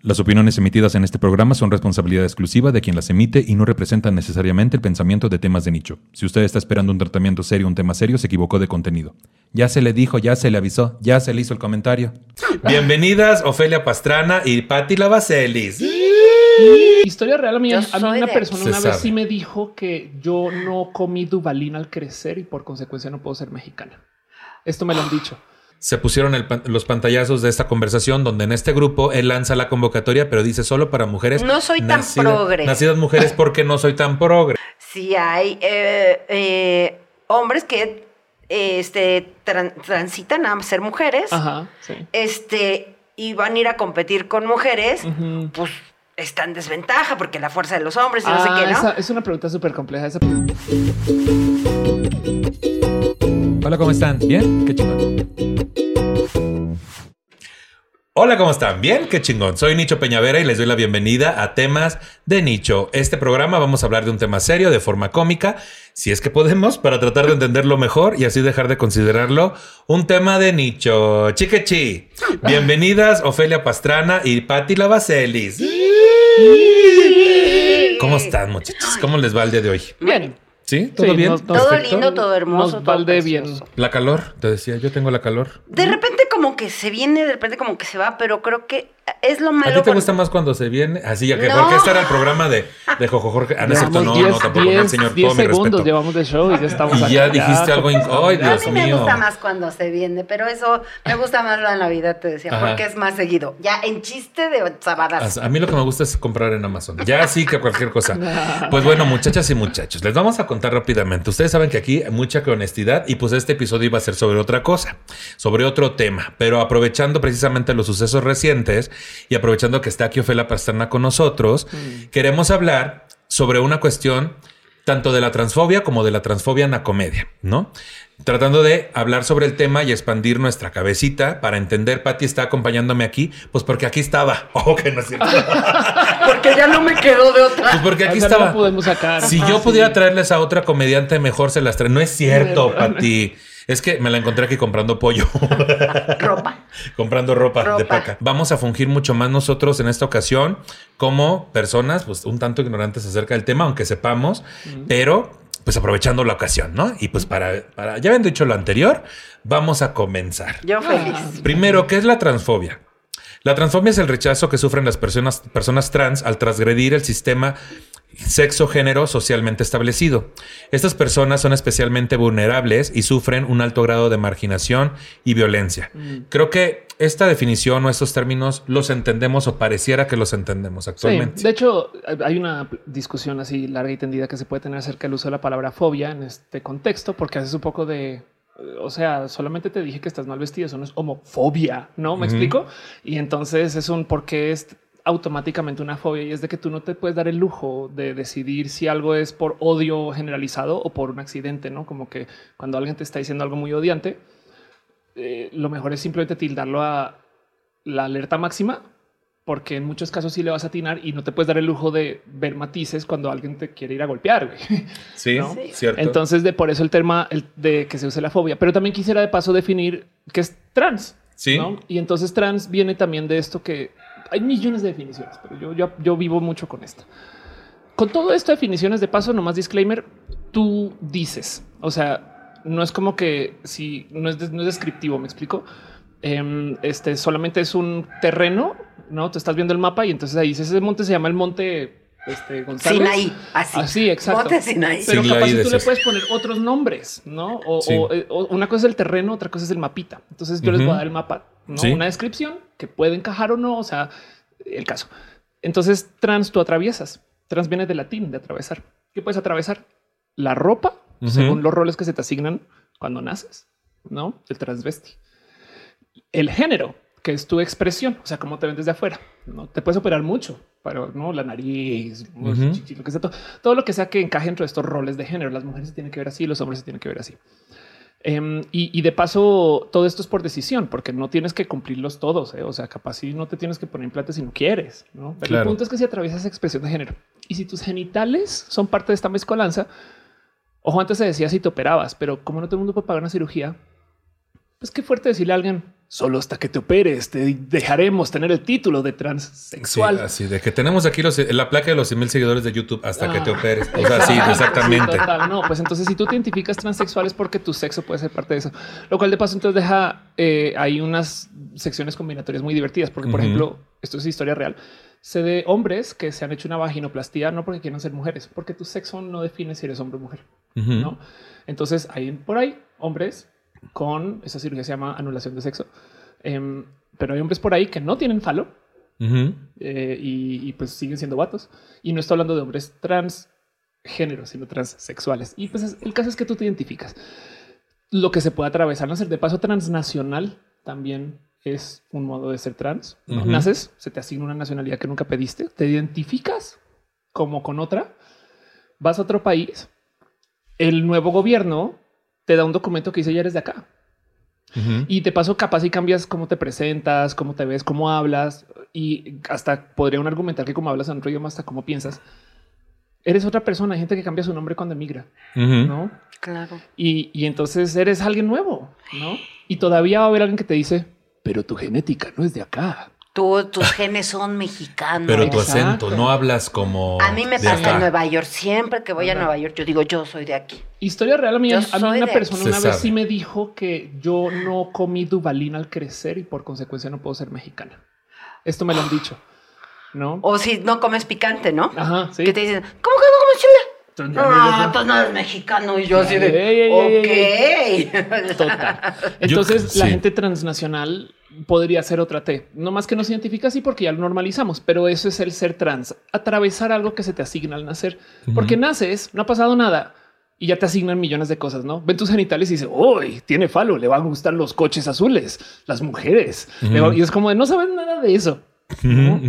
Las opiniones emitidas en este programa son responsabilidad exclusiva de quien las emite y no representan necesariamente el pensamiento de temas de nicho. Si usted está esperando un tratamiento serio un tema serio, se equivocó de contenido. Ya se le dijo, ya se le avisó, ya se le hizo el comentario. Bienvenidas Ofelia Pastrana y Patti Lavacelis. Historia real, a mí, a mí una persona una vez sí me dijo que yo no comí Dubalín al crecer y por consecuencia no puedo ser mexicana. Esto me lo han dicho. Se pusieron el los pantallazos de esta conversación donde en este grupo él lanza la convocatoria, pero dice solo para mujeres. No soy tan progre. Nacidas mujeres porque no soy tan progre. Sí hay eh, eh, hombres que eh, este, tran- transitan a ser mujeres, Ajá, sí. este, y van a ir a competir con mujeres, pues está en desventaja porque la fuerza de los hombres y no Ah, sé qué, ¿no? esa es una pregunta súper compleja. Esa- Hola, ¿cómo están? ¿Bien? Qué chingón. Hola, ¿cómo están? Bien, qué chingón. Soy Nicho Peñavera y les doy la bienvenida a Temas de Nicho. Este programa vamos a hablar de un tema serio de forma cómica, si es que podemos, para tratar de entenderlo mejor y así dejar de considerarlo un tema de nicho. Chiquechi. Bienvenidas Ofelia Pastrana y Patti Lavacelis. ¿Cómo están, muchachos? ¿Cómo les va el día de hoy? Bien. ¿Sí? ¿Todo Sí, bien? nos- Todo Perfecto. lindo, todo hermoso. Nos todo bien. La calor, te decía, yo tengo la calor. De repente como que se viene, de repente como que se va, pero creo que es lo ¿A malo. ti te gusta más cuando se viene? Así, ya que No. porque este era el programa de, de Jojo Jorge. Ah, no es cierto, Llevamos no, no, 10, tampoco, no, 10, señor, 10 todo mi segundos respeto. llevamos de show y ya estamos Y acá, ya dijiste algo Ay, A Dios mí me gusta más cuando se viene, pero eso me gusta más la Navidad, te decía, Ajá. porque es más seguido. Ya en chiste de sabadas. A mí lo que me gusta es comprar en Amazon. Ya sí que cualquier cosa. Pues bueno, muchachas y muchachos, les vamos a contar rápidamente. Ustedes saben que aquí hay mucha honestidad y pues este episodio iba a ser sobre otra cosa, sobre otro tema, pero aprovechando precisamente los sucesos recientes y aprovechando que está aquí Ofelia Pastrana con nosotros, queremos hablar sobre una cuestión tanto de la transfobia como de la transfobia en la comedia, ¿no? Tratando de hablar sobre el tema y expandir nuestra cabecita para entender. Patti está acompañándome aquí, pues porque aquí estaba. Oh, que no es cierto. Porque ya no me quedó de otra. Pues porque aquí O sea, no estaba. la podemos sacar. Si Ah, yo sí. pudiera traerles a otra comediante, mejor se las trae. No es cierto, No, Pati. Es que me la encontré aquí comprando pollo, Ropa. comprando ropa, de paca. Vamos a fungir mucho más nosotros en esta ocasión como personas, pues un tanto ignorantes acerca del tema, aunque sepamos, pero pues aprovechando la ocasión, ¿no? Y pues para, para, ya habiendo dicho lo anterior, vamos a comenzar. Yo feliz. Primero, ¿qué es la transfobia? La transfobia es el rechazo que sufren las personas, personas trans al transgredir el sistema sexo-género socialmente establecido. Estas personas son especialmente vulnerables y sufren un alto grado de marginación y violencia. Creo que esta definición o estos términos los entendemos o pareciera que los entendemos actualmente. Sí, de hecho, hay una discusión así larga y tendida que se puede tener acerca del uso de la palabra fobia en este contexto, porque haces un poco de, o sea, solamente te dije que estás mal vestido, eso no es homofobia, ¿no? ¿Me explico? Y entonces es un por qué es automáticamente una fobia y es de que tú no te puedes dar el lujo de decidir si algo es por odio generalizado o por un accidente, ¿no? Como que cuando alguien te está diciendo algo muy odiante, eh, lo mejor es simplemente tildarlo a la alerta máxima, porque en muchos casos sí le vas a atinar y no te puedes dar el lujo de ver matices cuando alguien te quiere ir a golpear. güey. Sí, ¿no? cierto. Entonces, de por eso el tema el de que se use la fobia. Pero también quisiera de paso definir qué es trans. Sí. ¿no? Y entonces trans viene también de esto que hay millones de definiciones, pero yo, yo, yo vivo mucho con esta. Con todo esto, definiciones de paso, nomás disclaimer, tú dices, o sea, no es como que si no es, no es descriptivo, me explico. Em, este solamente es un terreno, no? Te estás viendo el mapa y entonces ahí dices, ese monte se llama el monte este, González. Sinaí, así. Así, exacto. Monte Sinaí. Pero capaz tú le puedes poner otros nombres, ¿no? O, Sí. o, eh, o una cosa es el terreno, otra cosa es el mapita. Entonces yo les voy a dar el mapa, ¿no? Sí. Una descripción que puede encajar o no, o sea, el caso. Entonces, trans tú atraviesas. Trans viene de latín, de atravesar. ¿Qué puedes atravesar? La ropa, según los roles que se te asignan cuando naces, ¿no? El transvesti. El género, que es tu expresión, o sea, cómo te ven desde afuera. No te puedes operar mucho, pero no la nariz, lo que sea, todo, todo lo que sea que encaje dentro de estos roles de género. Las mujeres se tienen que ver así, los hombres se tienen que ver así. Em, y, y de paso, todo esto es por decisión, porque no tienes que cumplirlos todos. ¿eh? O sea, capaz si no te tienes que poner implantes si no quieres. ¿no? Pero Claro. el punto es que si atraviesas expresión de género y si tus genitales son parte de esta mezcolanza, ojo, antes se decía si te operabas, pero como no todo el mundo puede pagar una cirugía, pues qué fuerte decirle a alguien solo hasta que te operes, te dejaremos tener el título de Sí, transexual. así de que tenemos aquí los- la placa de los 100 mil seguidores de YouTube hasta que te Ah, operes. O sea, sí, exactamente. Sí, total. No, pues entonces si tú te identificas transexual es porque tu sexo puede ser parte de eso. Lo cual de paso entonces deja eh, hay unas secciones combinatorias muy divertidas porque por ejemplo, esto es historia real. Sé de hombres que se han hecho una vaginoplastía no porque quieran ser mujeres, porque tu sexo no define si eres hombre o mujer. ¿no? Entonces hay por ahí hombres con esa cirugía se llama anulación de sexo. Em, pero hay hombres por ahí que no tienen falo eh, y, y, pues siguen siendo vatos. Y no estoy hablando de hombres transgéneros, sino transexuales. Y pues es- el caso es que tú te identificas. Lo que se puede atravesar, nacer de paso transnacional también es un modo de ser trans. ¿no? Naces, se te asigna una nacionalidad que nunca pediste, te identificas como con otra, vas a otro país, el nuevo gobierno te da un documento que dice ya eres de acá. Y de paso, capaz y cambias cómo te presentas, cómo te ves, cómo hablas y hasta podría un argumentar que como hablas en otro idioma, hasta cómo piensas. Eres otra persona. Hay gente que cambia su nombre cuando emigra, no? Claro. Y, y entonces eres alguien nuevo, no? Y todavía va a haber alguien que te dice, pero tu genética no es de acá. Tú, tus genes son mexicanos. Pero tu Exacto. acento, no hablas como. a mí me de pasa acá. en Nueva York. Siempre que voy a. Nueva York, yo digo, yo soy de aquí. Historia real a mí, a mí una de- persona una vez sí me dijo que yo no comí Dubalín al crecer y por consecuencia no puedo ser mexicana. Esto me lo han dicho, ¿no? O si no comes picante, ¿no? Ajá, sí. Que te dicen, ¿cómo que no comes chile? Entonces, No, entonces no eres mexicano. Y yo así Ey, ey, ey, de, ok. Total. Entonces, la sí. gente transnacional podría ser otra T. No más que no se identifica así porque ya lo normalizamos, pero eso es el ser trans. Atravesar algo que se te asigna al nacer. Porque naces, no ha pasado nada y ya te asignan millones de cosas, ¿no? Ven tus genitales y dices, uy, tiene falo, le van a gustar los coches azules, las mujeres. Y es como de, no saben nada de eso,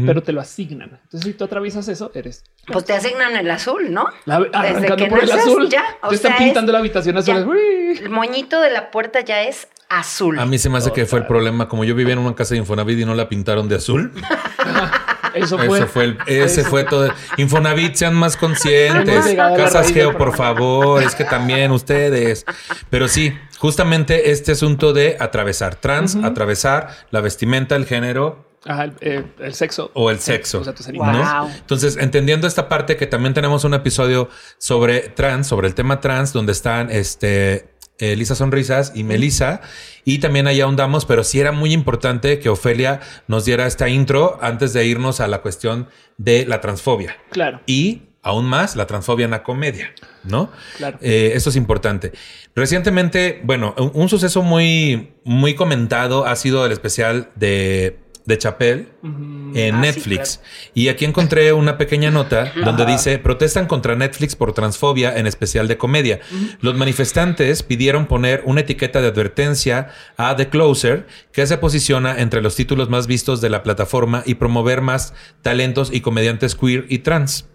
pero te lo asignan. Entonces, si tú atraviesas eso, eres... Pues te asignan el azul, ¿no? La, Desde que por el azul. ya, o te están pintando es- la habitación azul. El moñito de la puerta ya es azul. A mí se me hace que fue el problema. Como yo vivía en una casa de Infonavit y no la pintaron de azul. Eso fue. Eso fue el, ese fue todo. Infonavit, sean más conscientes. Casas Geo, por favor. Es que también ustedes. Pero sí, justamente este asunto de atravesar trans, atravesar la vestimenta, el género Ajá, el, eh, el sexo. o el sexo. O sea, Wow. animales. ¿no? Entonces, entendiendo esta parte que también tenemos un episodio sobre trans, sobre el tema trans, donde están este Elisa Sonrisas y Melissa, y también ahí ahondamos, pero sí era muy importante que Ofelia nos diera esta intro antes de irnos a la cuestión de la transfobia Claro, y aún más la transfobia en la comedia, ¿no? claro. Eh, eso es importante. Recientemente, bueno, un, un suceso muy, muy comentado ha sido el especial de, de Chappelle Ujú. en Ah, sí, Netflix. Y aquí encontré una pequeña nota donde dice, protestan contra Netflix por transfobia en especial de comedia. Los manifestantes pidieron poner una etiqueta de advertencia a The Closer, que se posiciona entre los títulos más vistos de la plataforma y promover más talentos y comediantes queer y trans.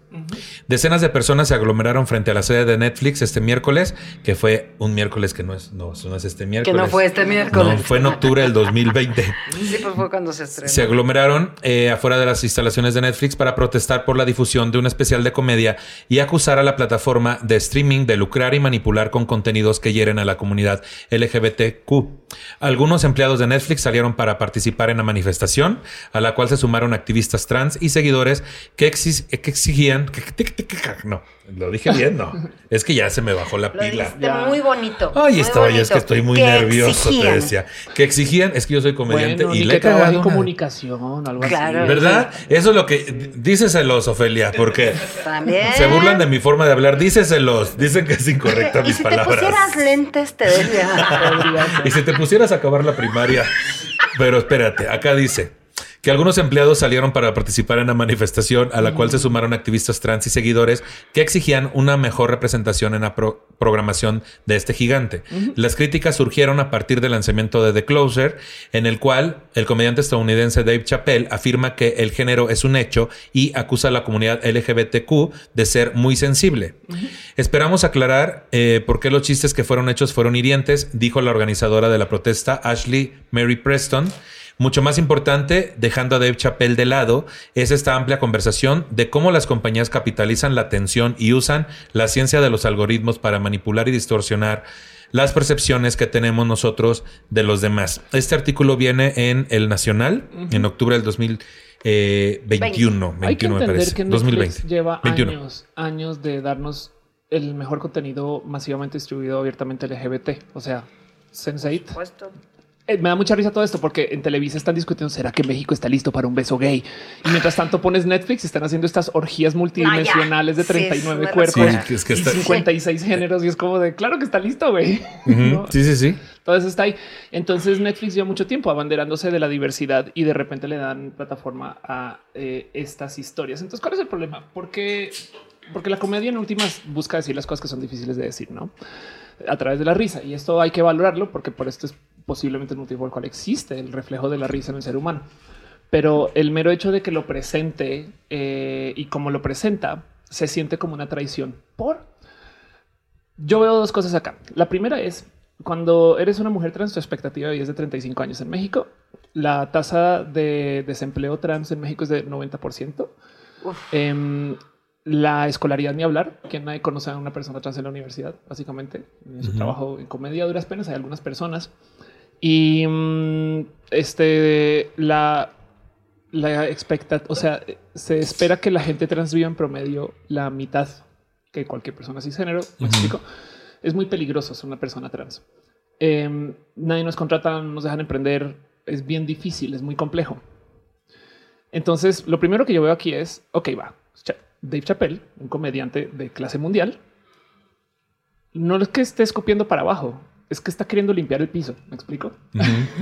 Decenas de personas se aglomeraron frente a la sede de Netflix este miércoles, que fue un miércoles que no es, no, no es este que miércoles. no fue este miércoles. No, fue en octubre del 2020. Sí, pues fue cuando se estrenó. Se aglomeraron eh, afuera de las instalaciones de Netflix para protestar por la difusión de un especial de comedia y acusar a la plataforma de streaming de lucrar y manipular con contenidos que hieren a la comunidad LGBTQ. Algunos empleados de Netflix salieron para participar en la manifestación, a la cual se sumaron activistas trans y seguidores que, que exigían... no, lo dije bien, no. Es que ya se me bajó la pila. muy bonito. Ay, muy estaba ya, es que estoy muy nervioso, te exigían. decía. Que exigían, es que yo soy comediante Bueno, y le he cagado en comunicación, algo Claro. así. ¿Verdad? Eso es lo que díceselos, Ofelia, porque También. se burlan de mi forma de hablar. Díceselos. Dicen que es incorrecta Y mis si te palabras. pusieras lentes, te ser. Y si te pusieras a acabar la primaria. Pero espérate, acá dice que algunos empleados salieron para participar en la manifestación a la cual se sumaron activistas trans y seguidores que exigían una mejor representación en la pro- programación de este gigante. Las críticas surgieron a partir del lanzamiento de The Closer, en el cual el comediante estadounidense Dave Chappelle afirma que el género es un hecho y acusa a la comunidad LGBTQ de ser muy sensible. Esperamos aclarar eh, por qué los chistes que fueron hechos fueron hirientes, dijo la organizadora de la protesta, Ashley Mary Preston. Mucho más importante, dejando a Dave Chappelle de lado, es esta amplia conversación de cómo las compañías capitalizan la atención y usan la ciencia de los algoritmos para manipular y distorsionar las percepciones que tenemos nosotros de los demás. Este artículo viene en El Nacional, en octubre del 2021. Hay que 21 me entender parece. que Netflix 2020. lleva 21. años, años de darnos el mejor contenido masivamente distribuido abiertamente LGBT. O sea, Sense8. Eh, me da mucha risa todo esto porque en Televisa están discutiendo ¿será que México está listo para un beso gay? Y mientras tanto pones Netflix y están haciendo estas orgías multidimensionales de Sí, es 39 una cuerpos locura. Sí, es que y está- 56 géneros y es como de claro que está listo, güey. Sí, sí, sí. Todo eso está ahí. Entonces Netflix lleva mucho tiempo abanderándose de la diversidad y de repente le dan plataforma a eh, estas historias. Entonces, ¿cuál es el problema? Porque, porque la comedia en últimas busca decir las cosas que son difíciles de decir, ¿no? A través de la risa. Y esto hay que valorarlo porque por esto es posiblemente el motivo por el cual existe el reflejo de la risa en el ser humano. Pero el mero hecho de que lo presente eh, y como lo presenta se siente como una traición. Por yo veo dos cosas acá. La primera es cuando eres una mujer trans, tu expectativa de vida es de 35 años en México. La tasa de desempleo trans en México es de 90%. Em, la escolaridad ni hablar. Quien nadie conoce a una persona trans en la universidad, básicamente. En su trabajo en comedia a duras penas hay algunas personas. Y mm, este la la expectativa, o sea, se espera que la gente trans viva en promedio la mitad que cualquier persona cisgénero. ¿Me explico? Es muy peligroso ser una persona trans. Em, nadie nos contrata, no nos dejan emprender. Es bien difícil, es muy complejo. Entonces, lo primero que yo veo aquí es, ok, va, Dave Chappelle, un comediante de clase mundial, no es que esté escupiendo para abajo, es que está queriendo limpiar el piso. ¿Me explico?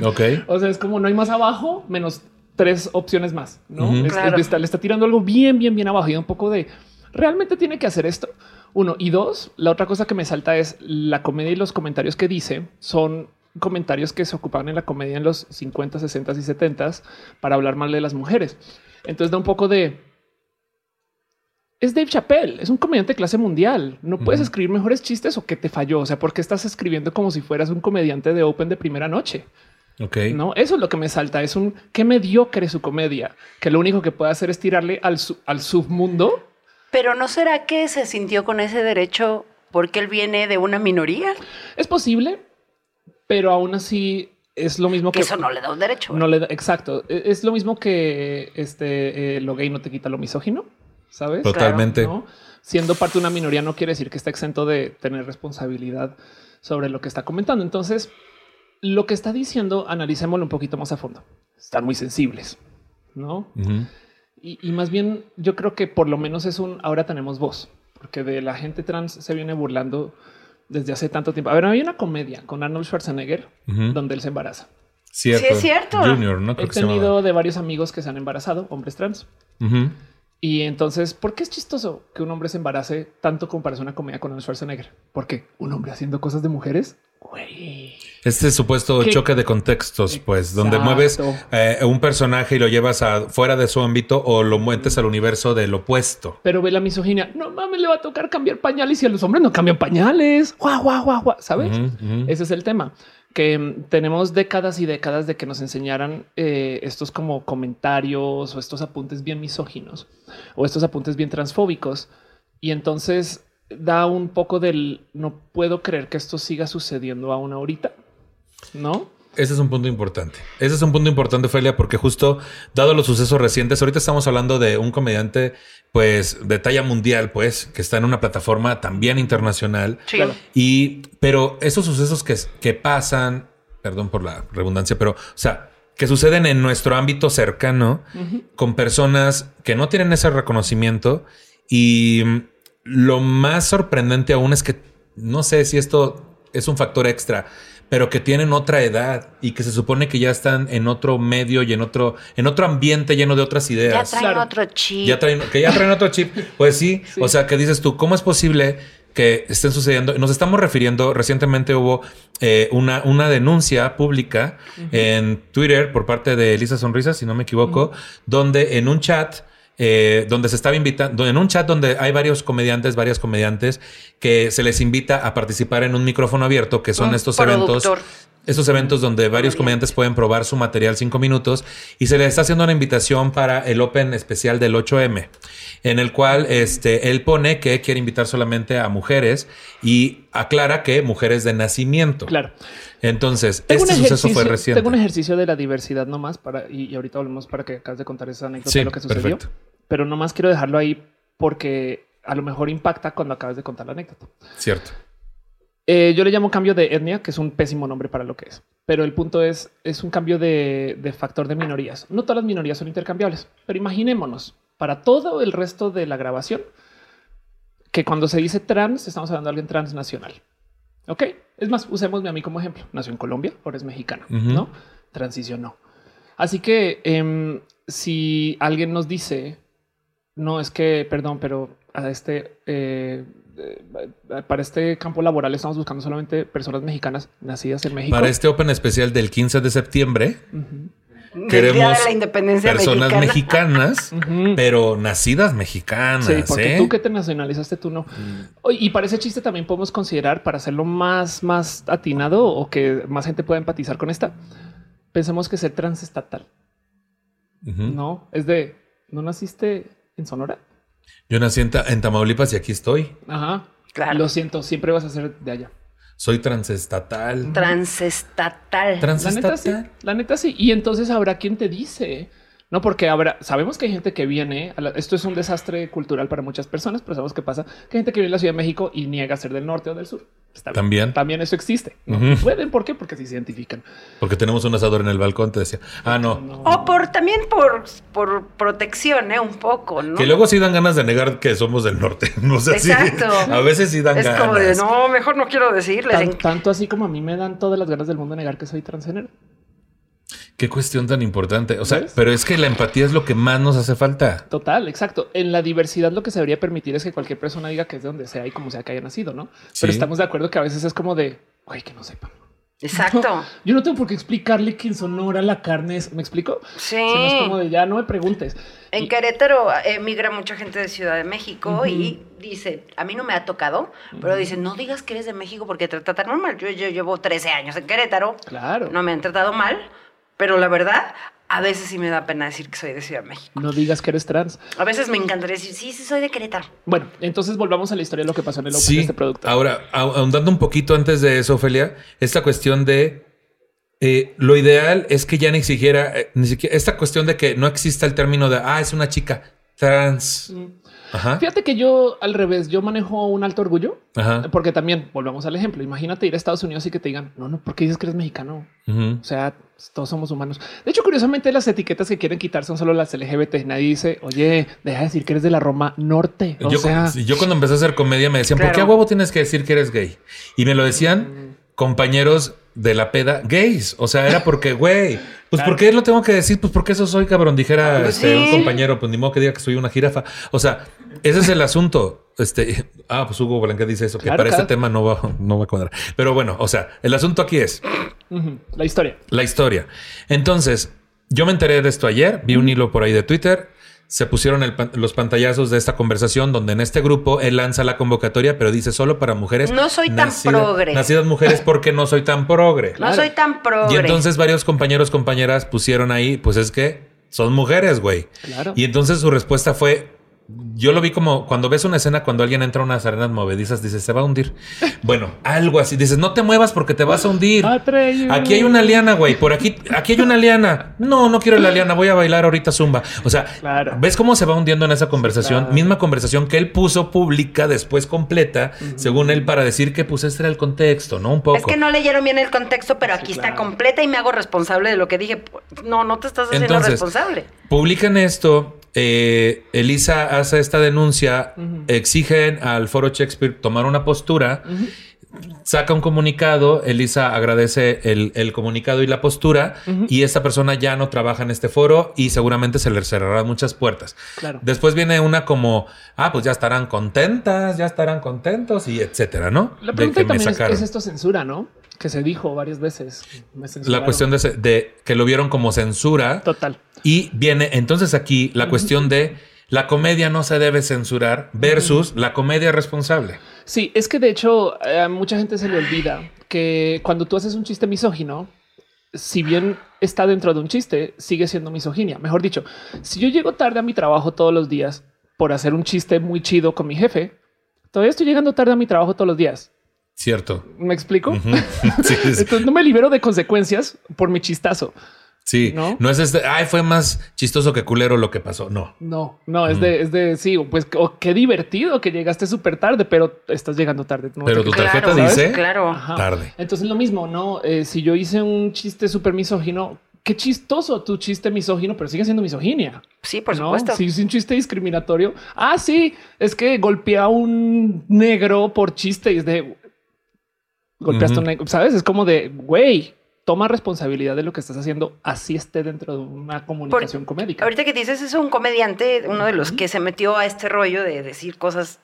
Ok. O sea, es como no hay más abajo menos tres opciones más, ¿no? Es- Claro. está, le está tirando algo bien, bien, bien abajo y da un poco de realmente tiene que hacer esto. Uno y dos. La otra cosa que me salta es la comedia y los comentarios que dice son comentarios que se ocupaban en la comedia en los 50, 60 y 70 para hablar mal de las mujeres. Entonces da un poco de es Dave Chappelle, es un comediante de clase mundial. No puedes escribir mejores chistes o que te falló. O sea, ¿por qué estás escribiendo como si fueras un comediante de Open de primera noche? Ok. No, eso es lo que me salta. Es un qué mediocre su comedia, que lo único que puede hacer es tirarle al, su- al submundo. Pero no será que se sintió con ese derecho porque él viene de una minoría? Es posible, pero aún así es lo mismo Que que eso no le da un derecho. no le da. Exacto. E- Es lo mismo que este eh, lo gay no te quita lo misógino, sabes? Totalmente. ¿no? Siendo parte de una minoría no quiere decir que está exento de tener responsabilidad sobre lo que está comentando. Entonces, lo que está diciendo, analicémoslo un poquito más a fondo. Están muy sensibles, ¿no? Y, y más bien, yo creo que por lo menos es un ahora tenemos voz, porque de la gente trans se viene burlando desde hace tanto tiempo. A ver, hay una comedia con Arnold Schwarzenegger donde él se embaraza. Cierto. Sí, es cierto. Junior, ¿no? He tenido de varios amigos que se han embarazado, hombres trans. Y entonces, ¿por qué es chistoso que un hombre se embarace tanto como parece una comedia con Arnold Schwarzenegger? Porque un hombre haciendo cosas de mujeres, güey. Este supuesto ¿Qué? choque de contextos, pues, donde mueves eh, un personaje y lo llevas a fuera de su ámbito o lo mueves al universo del opuesto. Pero ve la misoginia. No mames, le va a tocar cambiar pañales y a los hombres no cambian pañales. Guau, guau, guau, guau. ¿Sabes? Ese es el tema que mm, tenemos décadas y décadas de que nos enseñaran eh, estos como comentarios o estos apuntes bien misóginos o estos apuntes bien transfóbicos. Y entonces da un poco del no puedo creer que esto siga sucediendo aún ahorita, no? Ese es un punto importante. Ese es un punto importante, Felia, porque justo dado los sucesos recientes, ahorita estamos hablando de un comediante, pues, de talla mundial, pues, que está en una plataforma también internacional. Sí. Y, pero esos sucesos que, que pasan, perdón por la redundancia, pero, o sea, que suceden en nuestro ámbito cercano con personas que no tienen ese reconocimiento y mm, lo más sorprendente aún es que no sé si esto es un factor extra, pero que tienen otra edad y que se supone que ya están en otro medio y en otro, en otro ambiente lleno de otras Ya ideas. traen Claro. otro chip. Ya traen, que ya traen otro chip. Pues sí, o sea, que dices tú, ¿cómo es posible que estén sucediendo? Nos estamos refiriendo, recientemente hubo eh, una, una denuncia pública en Twitter por parte de Elisa Sonrisa, si no me equivoco, donde en un chat... eh, donde se estaba invitando, en un chat donde hay varios comediantes, varias comediantes, que se les invita a participar en un micrófono abierto, que son Un estos eventos estos eventos donde varios comediantes pueden probar su material cinco minutos y se le está haciendo una invitación para el Open especial del 8M, en el cual este, él pone que quiere invitar solamente a mujeres y aclara que mujeres de nacimiento. Claro. Entonces, Tengo este suceso fue reciente. Tengo un ejercicio de la diversidad nomás para, y, y ahorita volvemos para que acabes de contar esa anécdota Sí, de lo que sucedió. perfecto. Pero nomás quiero dejarlo ahí porque a lo mejor impacta cuando acabes de contar la anécdota. Cierto. Eh, yo le llamo cambio de etnia, que es un pésimo nombre para lo que es. Pero el punto es, es un cambio de, de factor de minorías. No todas las minorías son intercambiables, pero imaginémonos para todo el resto de la grabación que cuando se dice trans, estamos hablando de alguien transnacional. Ok, es más, usémosme a mí como ejemplo. Nació en Colombia, ahora es mexicano, Ujú. no transicionó. Así que em, si alguien nos dice, no es que, perdón, pero a este eh, eh, para este campo laboral estamos buscando solamente personas mexicanas nacidas en México. Para este Open especial del 15 de septiembre, Del queremos Día de la Independencia personas Mexicana. mexicanas, pero nacidas mexicanas. Sí, porque ¿eh? tú que te nacionalizaste, tú no. Oye, Y para ese chiste también podemos considerar, para hacerlo más, más atinado o que más gente pueda empatizar con esta, pensemos que ser transestatal, Ujú. ¿no? Es de, ¿no naciste en Sonora? Yo nací en, Ta- en Tamaulipas y aquí estoy. Ajá. Claro. Lo siento, siempre vas a ser de allá. Soy transestatal. Transestatal. La neta sí, Transestatal. la neta sí. Y entonces habrá quien te dice, no, porque habrá, sabemos que hay gente que viene, a la- esto es un desastre cultural para muchas personas, pero sabemos qué pasa, que hay gente que viene a la Ciudad de México y niega ser del norte o del sur. Está bien. También. También eso existe. ¿no? Pueden, ¿por qué? Porque se identifican. Porque tenemos un asador en el balcón, te decía. Ah, no. O por también por, por protección, ¿eh? Un poco, ¿no? Que luego sí dan ganas de negar que somos del norte. O sea, sí, Exacto. a veces sí dan es ganas. como de, no, mejor no quiero decirles. Tan- tanto así como a mí me dan todas las ganas del mundo de negar que soy transgénero. Qué cuestión tan importante. O sea, ¿Ves? pero es que la empatía es lo que más nos hace falta. Total, exacto. En la diversidad lo que se debería permitir es que cualquier persona diga que es de donde sea y como sea que haya nacido, ¿no? Sí. Pero estamos de acuerdo que a veces es como de, güey, que no sepa. Exacto. Yo no tengo por qué explicarle que en Sonora la carne es, ¿me explico? Sí. Sino es como de ya no me preguntes. En Y- Querétaro emigra mucha gente de Ciudad de México y dice, a mí no me ha tocado, pero dice, no digas que eres de México porque te tratan mal. Yo, yo llevo 13 años en Querétaro, Claro. no me han tratado mal, pero la verdad, a veces sí me da pena decir que soy de Ciudad de México. No digas que eres trans. A veces me encantaría decir, sí, sí, soy de Querétaro. Bueno, entonces volvamos a la historia de lo que pasó en el Open de este producto. Ahora, a- ahondando un poquito antes de eso, Ofelia, esta cuestión de eh, lo ideal es que ya ni siquiera, eh, ni siquiera, esta cuestión de que no exista el término de, ah, es una chica trans. Ajá. Fíjate que yo al revés, yo manejo un alto orgullo Ajá. porque también volvamos al ejemplo. Imagínate ir a Estados Unidos y que te digan, no, no, porque dices que eres mexicano. O sea, todos somos humanos. De hecho, curiosamente, las etiquetas que quieren quitar son solo las LGBT. Nadie dice, oye, deja de decir que eres de la Roma Norte. O yo, sea, yo cuando empecé a hacer comedia me decían, ¿por qué a huevo tienes que decir que eres gay? Y me lo decían compañeros de la peda gays. O sea, era porque, güey, pues ¿por qué lo tengo que decir? Pues porque eso soy, cabrón. Dijera Pues este, un compañero, pues ni modo que diga que soy una jirafa. O sea, ese es el asunto. Este, ah, pues Hugo Blanquet dice eso, que Claro, para este tema no va, no va a cuadrar. Pero bueno, o sea, el asunto aquí es la historia. la historia. Entonces, yo me enteré de esto ayer, vi un hilo por ahí de Twitter, se pusieron el los pantallazos de esta conversación donde en este grupo él lanza la convocatoria, pero dice solo para mujeres. No soy tan progre. Nacidas mujeres porque no soy tan progre. No soy tan progre. Y entonces varios compañeros, compañeras pusieron ahí, pues es que son mujeres, güey. Claro. Y entonces su respuesta fue, yo lo vi como cuando ves una escena cuando alguien entra a unas arenas movedizas, dices, se va a hundir. Bueno, algo así. Dices, no te muevas porque te vas a hundir. Aquí hay una liana, güey. Por aquí, aquí hay una liana. No, no quiero la liana. Voy a bailar ahorita zumba. O sea, Claro. ¿ves cómo se va hundiendo en esa conversación? Claro. Misma conversación que él puso pública, después completa, según él, para decir que pues este era el contexto, ¿no? Un poco. Es que no leyeron bien el contexto, pero aquí está claro. completa y me hago responsable de lo que dije. No, no te estás haciendo Entonces, responsable. Publican esto. Eh, Elisa hace esta denuncia. Exigen al Foro Shakespeare tomar una postura. Saca un comunicado, Elisa agradece el, el comunicado y la postura y esta persona ya no trabaja en este foro y seguramente se le cerrarán muchas puertas. Claro. Después viene una como, ah, pues ya estarán contentas, ya estarán contentos y etcétera, ¿no? La pregunta que también es, sacaron. ¿es esto censura, ¿no? Que se dijo varias veces. Me La cuestión de que lo vieron como censura Total. y viene entonces aquí la cuestión de la comedia no se debe censurar versus la comedia responsable. Sí, es que de hecho eh, a mucha gente se le olvida que cuando tú haces un chiste misógino, si bien está dentro de un chiste, sigue siendo misoginia. Mejor dicho, si yo llego tarde a mi trabajo todos los días por hacer un chiste muy chido con mi jefe, todavía estoy llegando tarde a mi trabajo todos los días. Cierto. ¿Me explico? Ujú. Sí, sí. Entonces no me libero de consecuencias por mi chistazo. Sí, no, ¿No? es este, ay, fue más chistoso que culero lo que pasó. No. No, no, es de, es de, sí, pues o qué divertido que llegaste súper tarde, pero estás llegando tarde. No Pero tu tarjeta Claro, dice Claro. Ajá. tarde. Entonces lo mismo, ¿no? Eh, si yo hice un chiste súper misógino, qué chistoso tu chiste misógino, pero sigue siendo misoginia. Sí, por ¿no? supuesto. Si hice un chiste discriminatorio, ah, sí, es que golpeé a un negro por chiste y es de golpeaste a un negro, ¿sabes? Es como de, güey, toma responsabilidad de lo que estás haciendo, así esté dentro de una comunicación comédica. Ahorita que dices, es un comediante, uno de los que se metió a este rollo de decir cosas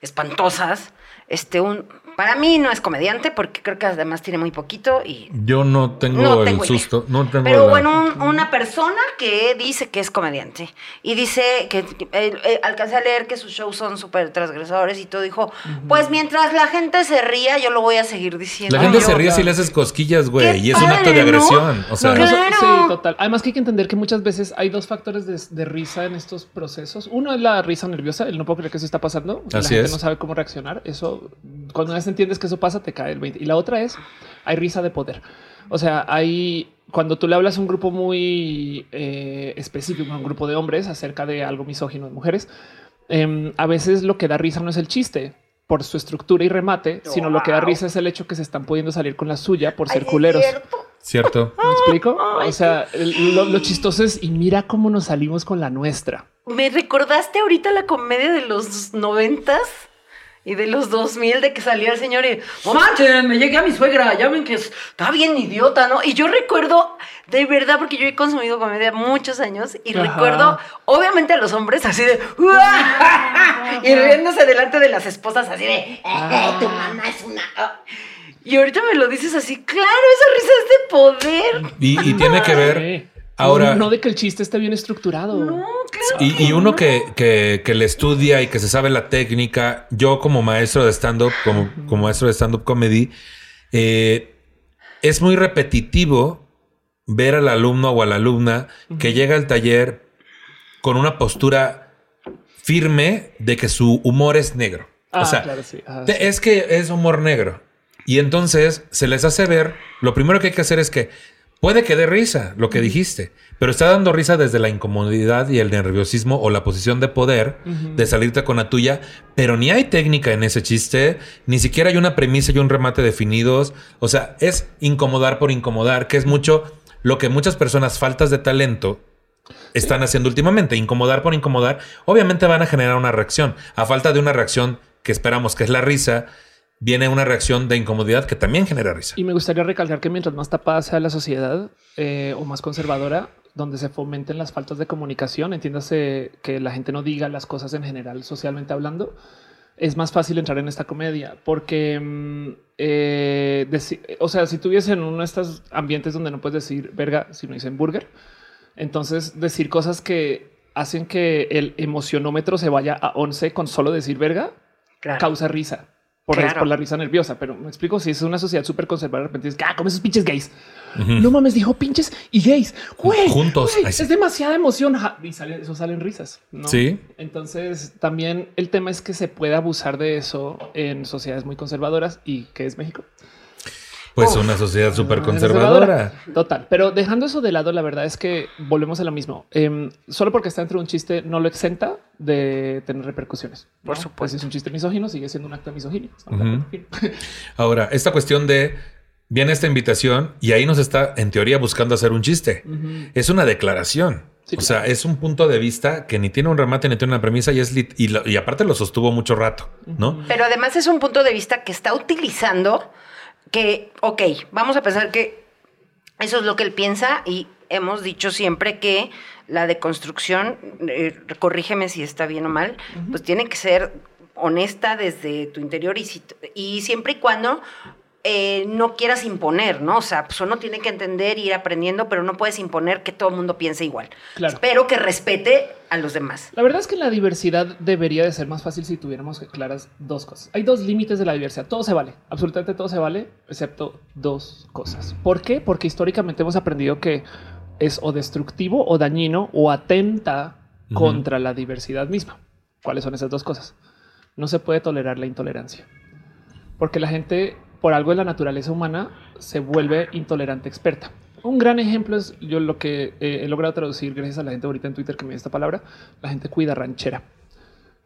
espantosas. Este, un, para mí no es comediante porque creo que además tiene muy poquito y Yo no tengo No el tengo susto. No tengo Pero la- bueno, un- una persona que dice que es comediante y dice que eh, eh, alcancé a leer que sus shows son súper transgresores y todo, dijo, pues mientras la gente se ría, yo lo voy a seguir diciendo. La gente Yo- se ríe si le haces cosquillas, güey, y es un acto de agresión. O sea, Claro. sí, total. Además que hay que entender que muchas veces hay dos factores de, de risa en estos procesos. Uno es la risa nerviosa, el no puedo creer que eso está pasando. la Así gente es. no sabe cómo reaccionar. Eso, cuando vez entiendes que eso pasa, te cae el 20. Y la otra es, hay risa de poder. O sea, hay, cuando tú le hablas a un grupo muy eh, específico, a un grupo de hombres acerca de algo misógino de mujeres, em, a veces lo que da risa no es el chiste por su estructura y remate, sino lo que da risa es el hecho que se están pudiendo salir con la suya por ser culeros. cierto. cierto. ¿Me explico? Ay, O sea, el- lo, lo chistoso es y mira cómo nos salimos con la nuestra. Me recordaste ahorita la comedia de los noventas y de los 2000 de que salía el señor y no manches, me llegué a mi suegra, ya ven que es- está bien idiota, ¿no? Y yo recuerdo de verdad porque yo he consumido comedia muchos años y Ajá. recuerdo obviamente a los hombres así de y riéndose delante de las esposas así de "Eh, tu mamá es una y ahorita me lo dices así, claro, esa risa es de poder. Y, y tiene que ver. Ahora- no, no de que el chiste esté bien estructurado. No, claro. Y, y uno que, que, que le estudia y que se sabe la técnica, yo como maestro de stand-up, como, como maestro de stand-up comedy, eh, es muy repetitivo ver al alumno o a la alumna que llega al taller con una postura firme de que su humor es negro. Ah, o sea, claro, sí. Ah, te- sí. es que es humor negro. Y entonces se les hace ver, lo primero que hay que hacer es que puede que dé risa lo que dijiste, pero está dando risa desde la incomodidad y el nerviosismo o la posición de poder de salirte con la tuya, pero ni hay técnica en ese chiste, ni siquiera hay una premisa y un remate definidos. O sea, es incomodar por incomodar, que es mucho lo que muchas personas faltas de talento están haciendo últimamente, incomodar por incomodar, obviamente van a generar una reacción. A falta de una reacción que esperamos que es la risa, viene una reacción de incomodidad que también genera risa. Y me gustaría recalcar que mientras más tapada sea la sociedad eh, o más conservadora, donde se fomenten las faltas de comunicación, entiéndase que la gente no diga las cosas en general, socialmente hablando, es más fácil entrar en esta comedia porque, mm, eh, o sea, si tuviese en uno de estos ambientes donde no puedes decir verga, si no dicen burger, entonces decir cosas que hacen que el emocionómetro se vaya a 11 con solo decir verga Claro. causa risa. Por, Claro. por la risa nerviosa, pero me explico si es una sociedad súper conservadora, de repente dices, ah, como esos pinches gays. No mames, dijo pinches y gays. Güey, Juntos. güey, es demasiada emoción. Y sale, eso salen risas. ¿no? Sí. Entonces, también el tema es que se puede abusar de eso en sociedades muy conservadoras y que es México. Pues Uf. una sociedad súper conservadora. Total. Pero dejando eso de lado, la verdad es que volvemos a lo mismo. Em, solo porque está dentro de un chiste no lo exenta de tener repercusiones. ¿no? Por supuesto. Pues si es un chiste misógino, sigue siendo un acto. Ujú. Ahora, esta cuestión de viene esta invitación y ahí nos está en teoría buscando hacer un chiste. Es una declaración. o sea, es un punto de vista que ni tiene un remate ni tiene una premisa y es lit- y, lo- y aparte lo sostuvo mucho rato, ¿no? Pero además es un punto de vista que está utilizando que, ok, vamos a pensar que eso es lo que él piensa y hemos dicho siempre que la deconstrucción, eh, corrígeme si está bien o mal, pues tiene que ser honesta desde tu interior y, si- y siempre y cuando eh, no quieras imponer, ¿no? O sea, pues uno tiene que entender, ir aprendiendo, pero no puedes imponer que todo el mundo piense igual. Claro. Pero que respete a los demás. La verdad es que la diversidad debería de ser más fácil si tuviéramos claras dos cosas. Hay dos límites de la diversidad. Todo se vale, absolutamente todo se vale, excepto dos cosas. ¿Por qué? Porque históricamente hemos aprendido que es o destructivo o dañino o atenta contra la diversidad misma. ¿Cuáles son esas dos cosas? No se puede tolerar la intolerancia. Porque la gente, por algo de la naturaleza humana, se vuelve intolerante experta. Un gran ejemplo es yo lo que eh, he logrado traducir gracias a la gente ahorita en Twitter que me dio esta palabra. La gente cuida ranchera.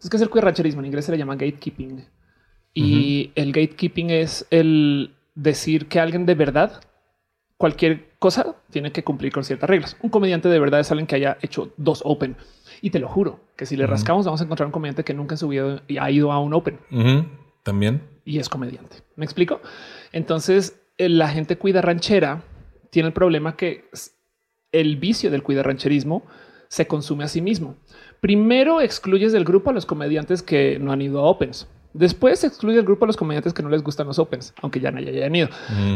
Es que es el cuida rancherismo. En inglés se le llama gatekeeping. Y el gatekeeping es el decir que alguien de verdad, cualquier cosa, tiene que cumplir con ciertas reglas. Un comediante de verdad es alguien que haya hecho dos open. Y te lo juro que si le rascamos, vamos a encontrar un comediante que nunca en su vida ha ido a un open También. y es comediante. ¿Me explico? Entonces, eh, la gente cuida ranchera tiene el problema que el vicio del cuida rancherismo se consume a sí mismo. Primero excluyes del grupo a los comediantes que no han ido a Opens. Después excluye del grupo a los comediantes que no les gustan los Opens, aunque ya no hayan ido.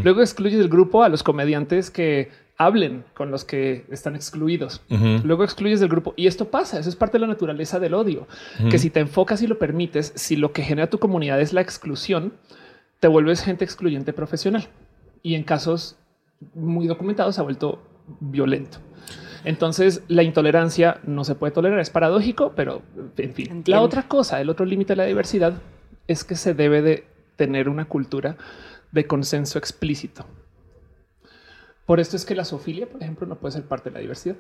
Luego excluyes del grupo a los comediantes que hablen con los que están excluidos. Luego excluyes del grupo y esto pasa. Eso es parte de la naturaleza del odio, que si te enfocas y lo permites, si lo que genera tu comunidad es la exclusión, te vuelves gente excluyente profesional y en casos muy documentados se ha vuelto violento. Entonces la intolerancia no se puede tolerar, es paradójico, pero en fin. Entiendo. La otra cosa, el otro límite de la diversidad es que se debe de tener una cultura de consenso explícito. Por esto es que la zoofilia, por ejemplo, no puede ser parte de la diversidad,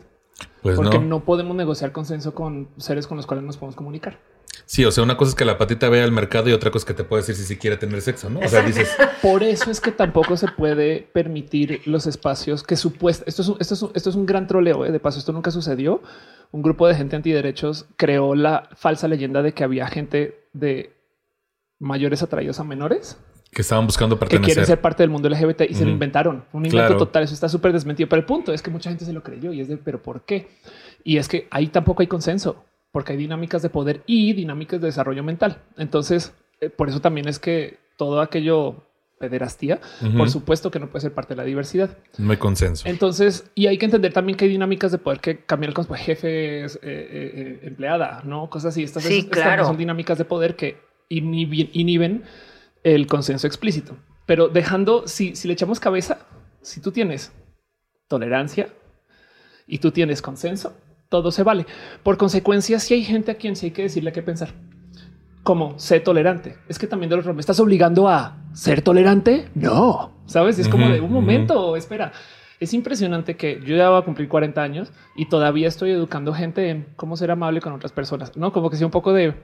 Pues porque no. no podemos negociar consenso con seres con los cuales nos podemos comunicar. Sí, o sea, una cosa es que la patita vea al mercado y otra cosa es que te puede decir si sí quiere tener sexo, ¿no? O sea, dices, Por eso es que tampoco se puede permitir los espacios que supuestamente esto es un, esto es un, esto es un gran troleo. ¿eh? De paso, esto nunca sucedió. Un grupo de gente antiderechos creó la falsa leyenda de que había gente de mayores atraídos a menores que estaban buscando que quieren pertenecer. ser parte del mundo LGBT y se lo inventaron. Un invento Claro. total. Eso está súper desmentido. Pero el punto es que mucha gente se lo creyó y es de, pero ¿por qué? Y es que ahí tampoco hay consenso porque hay dinámicas de poder y dinámicas de desarrollo mental. Entonces, eh, por eso también es que todo aquello pederastía, por supuesto que no puede ser parte de la diversidad. No hay consenso. Entonces, y hay que entender también que hay dinámicas de poder que cambian el concepto de jefes, eh, eh, eh, empleada, no cosas así. Estas, Sí, estas claro. son dinámicas de poder que inhiben, inhiben el consenso explícito. Pero dejando, si, si le echamos cabeza, si tú tienes tolerancia y tú tienes consenso, todo se vale. Por consecuencia, si hay gente a quien sí hay que decirle qué pensar. Como sé tolerante. Es que también de los ¿me estás obligando a ser tolerante? No, sabes? Es como de un momento. Espera, es impresionante que yo ya voy a cumplir 40 años y todavía estoy educando gente en cómo ser amable con otras personas. No como que sea un poco de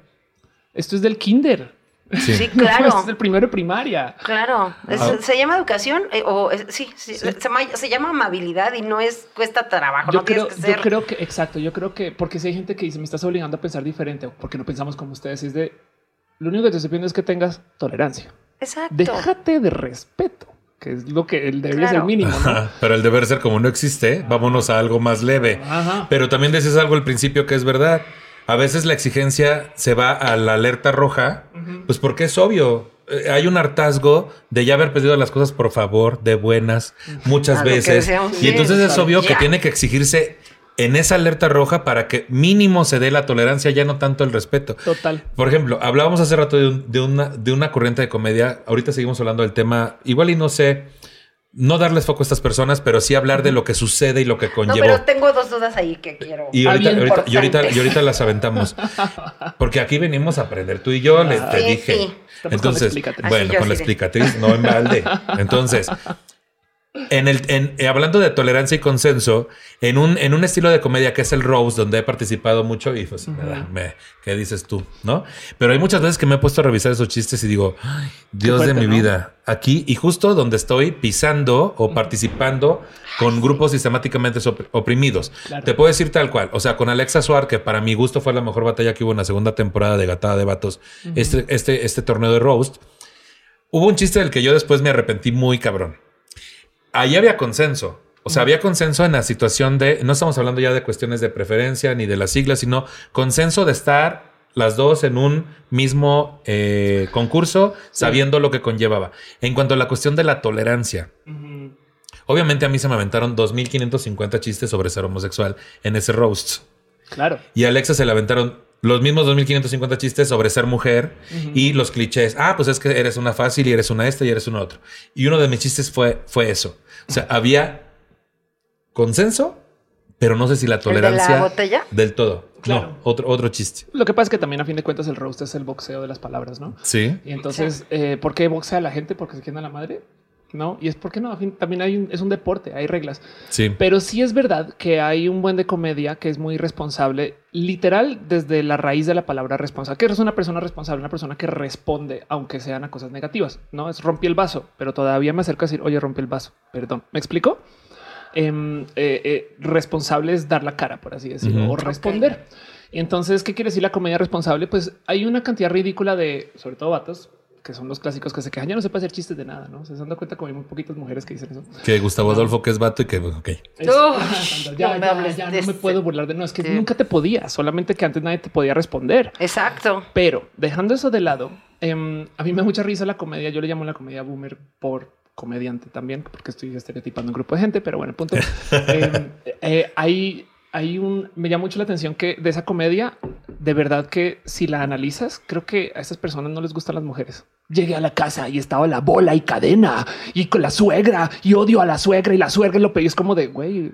esto es del kinder. Sí. Sí, claro. esto es del primero de primaria. Claro, Es- Ah. se llama educación eh, o es- sí, sí, Se, llama, se llama amabilidad y no es cuesta trabajo, Yo no creo, tienes que ser. yo creo que exacto. Yo creo que porque si hay gente que dice me estás obligando a pensar diferente o porque no pensamos como ustedes, es de lo único que te estoy pidiendo es que tengas tolerancia. Exacto. Déjate de respeto, que es lo que el debería ser Claro. mínimo. ¿no? Ajá, Pero el deber ser como no existe, vámonos a algo más leve. Ajá. Pero también decías algo al principio que es verdad. A veces la exigencia se va a la alerta roja, pues porque es obvio. Eh, Hay un hartazgo de ya haber pedido las cosas por favor, de buenas, muchas A veces. Y entonces es obvio ya. que tiene que exigirse en esa alerta roja para que mínimo se dé la tolerancia, ya no tanto el respeto. Total. Por ejemplo, hablábamos hace rato de, un- de una, de una corriente de comedia. Ahorita seguimos hablando del tema. Igual y no sé, no darles foco a estas personas, pero sí hablar de lo que sucede y lo que No, conllevó. pero tengo dos dudas ahí que quiero. Y Ah, ahorita, y, ahorita, importantes. y ahorita las aventamos. Porque aquí venimos a aprender tú y yo, le, te Sí, dije. sí. Estamos con la Entonces, explicatriz. bueno, con la explicatriz, no en balde. Entonces, en el, en, eh, hablando de tolerancia y consenso, en un, en un estilo de comedia que es el roast, donde he participado mucho y pues, me- ¿qué dices tú? ¿No? Pero hay muchas veces que me he puesto a revisar esos chistes y digo, "Ay, Dios fuerte, de mi ¿no? vida, aquí y justo donde estoy pisando o participando con grupos sistemáticamente oprimidos. Claro. Te puedo decir tal cual, o sea, con Alexa Suar, que para mi gusto fue la mejor batalla que hubo en la segunda temporada de Gatada de Vatos, este, este, este torneo de roast. Hubo un chiste del que yo después me arrepentí muy cabrón. Ahí había consenso. O sea, había consenso en la situación de, no estamos hablando ya de cuestiones de preferencia ni de las siglas, sino consenso de estar las dos en un mismo eh, concurso, sabiendo lo que conllevaba. En cuanto a la cuestión de la tolerancia, obviamente a mí se me aventaron 2.550 chistes sobre ser homosexual en ese roast. Claro. Y a Alexa se le aventaron los mismos 2.550 chistes sobre ser mujer y los clichés. Ah, pues es que eres una fácil y eres una esta y eres una otra. Y uno de mis chistes fue, fue eso. O sea, había consenso, pero no sé si la de la tolerancia botella? del todo. Claro. No, otro, otro chiste. Lo que pasa es que también a fin de cuentas el roast es el boxeo de las palabras, ¿no? Sí. Y entonces, eh, ¿por qué boxea la gente? Porque se quieren a la madre. No, y es porque no, también hay un, es un deporte, hay reglas. Sí. Pero sí es verdad que hay un buen de comedia que es muy responsable, literal, desde la raíz de la palabra responsable. ¿Qué es una persona responsable? Una persona que responde, aunque sean a cosas negativas. No es rompí el vaso, pero todavía me acerco a decir, oye, rompí el vaso. Perdón, ¿me explico? Em, eh, eh, responsable es dar la cara, por así decirlo, o responder. Y entonces, ¿qué quiere decir la comedia responsable? Pues hay una cantidad ridícula de, sobre todo vatos, que son los clásicos que se quejan. Ya no se puede hacer chistes de nada, ¿no? Se dan cuenta como hay muy poquitas mujeres que dicen eso. Que Gustavo Adolfo, que es vato y que, ok. Es- ya, no me ya, hables ya, de no me ese- puedo burlar de no, es que Sí. nunca te podía, solamente que antes nadie te podía responder. Exacto. Pero dejando eso de lado, em, a mí me da mucha risa la comedia. Yo le llamo la comedia boomer por comediante también, porque estoy estereotipando un grupo de gente, pero bueno, el punto. Em, eh, hay, hay un, me llama mucho la atención que de esa comedia, de verdad que si la analizas, creo que a esas personas no les gustan las mujeres. Llegué a la casa y estaba la bola y cadena y con la suegra y odio a la suegra y la suegra lo peor. Es como de güey.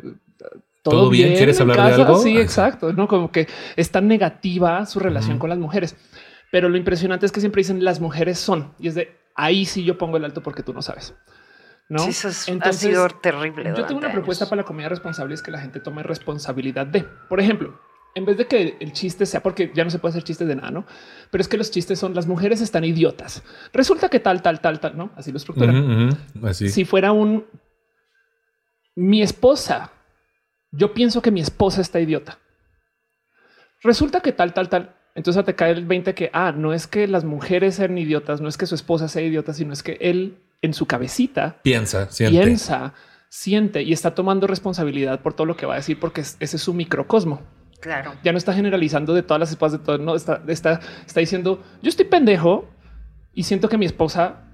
¿Todo bien? ¿Quieres hablar de casa?" algo? Sí, exacto. No como que es tan negativa su relación con las mujeres. Pero lo impresionante es que siempre dicen las mujeres son y es de ahí sí yo pongo el alto porque tú no sabes. No, Sí, eso es- ha sido terrible Yo tengo una propuesta años. para la comedia responsable es que la gente tome responsabilidad de, por ejemplo, en vez de que el chiste sea porque ya no se puede hacer chistes de nada, no? Pero es que los chistes son las mujeres están idiotas. Resulta que tal, tal, tal, tal, no? Así lo estructuran. Así. Si fuera un mi esposa, yo pienso que mi esposa está idiota. Resulta que tal, tal, tal. Entonces te cae el 20 que, ah, no es que las mujeres sean idiotas, no es que su esposa sea idiota, sino es que él en su cabecita Piensa, siente. piensa, siente y está tomando responsabilidad por todo lo que va a decir, porque es- ese es su microcosmo. Claro. Ya no está generalizando de todas las esposas de todo, no está, está, está diciendo yo estoy pendejo y siento que mi esposa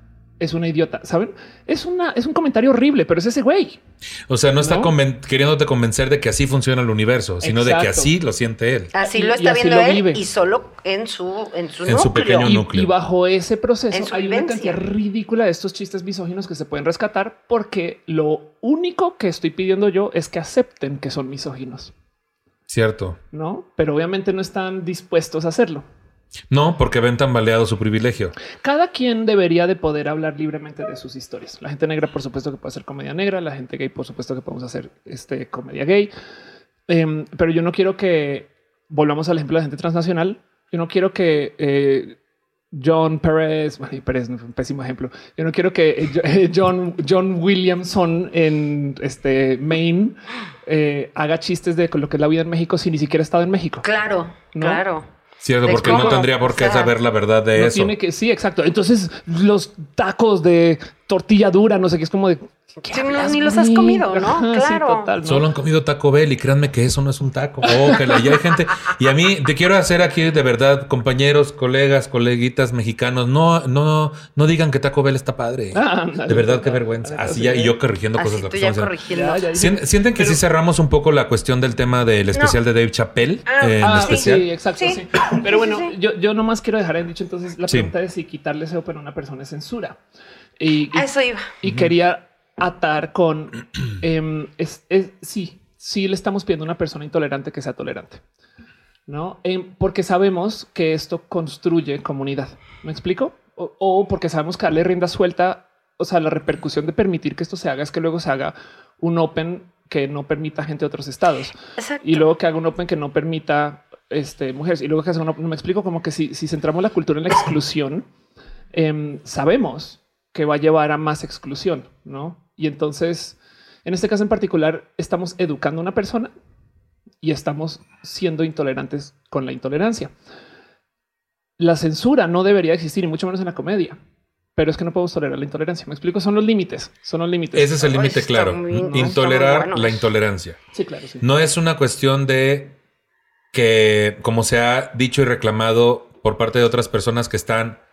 es una idiota. Saben? Es una, es un comentario horrible, pero es ese güey. O sea, no está ¿No? conven- queriéndote convencer de que así funciona el universo, sino de que así lo siente él. Así lo y está así viendo lo él vive. y solo en su en su, En su núcleo. pequeño Y, núcleo. y bajo ese proceso hay una cantidad ridícula de estos chistes misóginos que se pueden rescatar porque lo único que estoy pidiendo yo es que acepten que son misóginos, Cierto. no? Pero obviamente no están dispuestos a hacerlo. No, porque ven tambaleado su privilegio. Cada quien debería de poder hablar libremente de sus historias. La gente negra, por supuesto, que puede hacer comedia negra. La gente gay, por supuesto, que podemos hacer este comedia gay. Em, pero yo no quiero que volvamos al ejemplo de la gente transnacional. Yo no quiero que eh, John Pérez, bueno, Pérez no fue un pésimo ejemplo. Yo no quiero que eh, Jo- eh, John, John Williamson en este Maine eh, haga chistes de lo que es la vida en México si ni siquiera ha estado en México. Claro, ¿No? claro. Cierto, porque no tendría por qué o sea, saber la verdad de No eso. tiene que, sí, exacto. Entonces los tacos de tortilla dura, no sé qué es como de ¿qué Sí, no, hablas, ni los has comido, ¿no? Ajá, sí, Claro. total, ¿no? Solo han comido Taco Bell y créanme que eso no es un taco. Oh, que la- y hay gente. Y a mí te quiero hacer aquí de verdad, compañeros, colegas, coleguitas mexicanos, no, no, no digan que Taco Bell está padre. Ah, de verdad, qué vergüenza. Así sí, ya, y yo corrigiendo cosas Así tú ya corrigiendo. Ya, ya, Sien- ¿Sienten que sí cerramos un poco la cuestión del tema del especial de Dave Chappelle? Ah, eh, en Ah, especial. sí, exacto. Sí. Sí. Pero bueno, Sí, sí, sí. yo, yo nomás quiero dejar en dicho. Entonces, la Sí. pregunta es si quitarle ese open a una persona es censura. Y, y- A eso iba. y quería atar con em, es, es- sí, sí le estamos pidiendo a una persona intolerante que sea tolerante, no? Em, porque sabemos que esto construye comunidad. ¿Me explico? O, o porque sabemos que darle rienda suelta o sea, la repercusión de permitir que esto se haga es que luego se haga un open que no permita gente de otros estados Exacto. y luego que haga un open que no permita este, mujeres y luego que haga un open. Me explico como que si, si centramos la cultura en la exclusión, em, sabemos que va a llevar a más exclusión, no? Y entonces, en este caso en particular, estamos educando a una persona y estamos siendo intolerantes con la intolerancia. La censura no debería existir y mucho menos en la comedia. Pero es que no podemos tolerar la intolerancia. Me explico, son los límites, son los límites. Ese es el límite claro. Intolerar la intolerancia. Sí, claro, sí. No es una cuestión de que, como se ha dicho y reclamado por parte de otras personas que están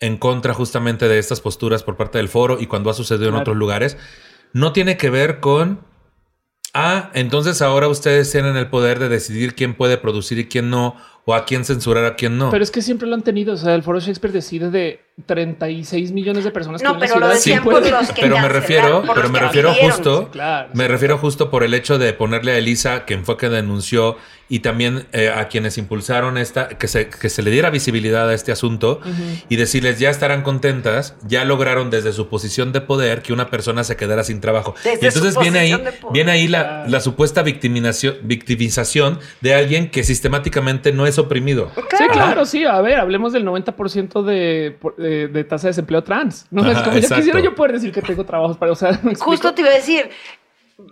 en contra justamente de estas posturas por parte del foro y cuando ha sucedido en otros lugares, no tiene que ver con, ah, entonces ahora ustedes tienen el poder de decidir quién puede producir y quién no, o a quién censurar, a quién no. Pero es que siempre lo han tenido. O sea, el foro Shakespeare decide de 36 millones de personas No, que pero en la lo ciudad. decían Sí por los que pero me refiero, pero me refiero justo, Sí, claro, me sí. refiero justo por el hecho de ponerle a Elisa, quien fue que denunció, y también eh, a quienes impulsaron esta, que se, que se le diera visibilidad a este asunto y decirles ya estarán contentas, ya lograron desde su posición de poder que una persona se quedara sin trabajo. Desde y entonces viene ahí, viene ahí la, Claro. la supuesta victimización, victimización de alguien que sistemáticamente no es oprimido. Sí, claro, sí. A ver, hablemos del 90% de, por- de, de tasa de desempleo trans. No es como exacto. yo quisiera yo poder decir que tengo trabajos para, o sea, ¿me explico? Justo te iba a decir,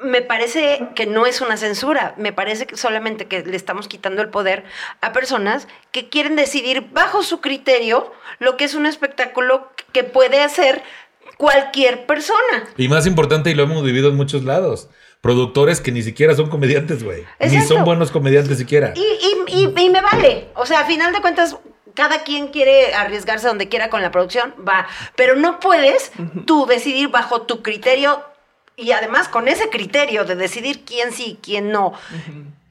me parece que no es una censura, me parece que solamente que le estamos quitando el poder a personas que quieren decidir bajo su criterio lo que es un espectáculo que puede hacer cualquier persona. Y más importante, y lo hemos vivido en muchos lados, productores que ni siquiera son comediantes, güey. Ni son buenos comediantes siquiera. Y, y- y- y me vale. O sea, a final de cuentas, cada quien quiere arriesgarse donde quiera con la producción, va. Pero no puedes tú decidir bajo tu criterio y además con ese criterio de decidir quién sí y quién no.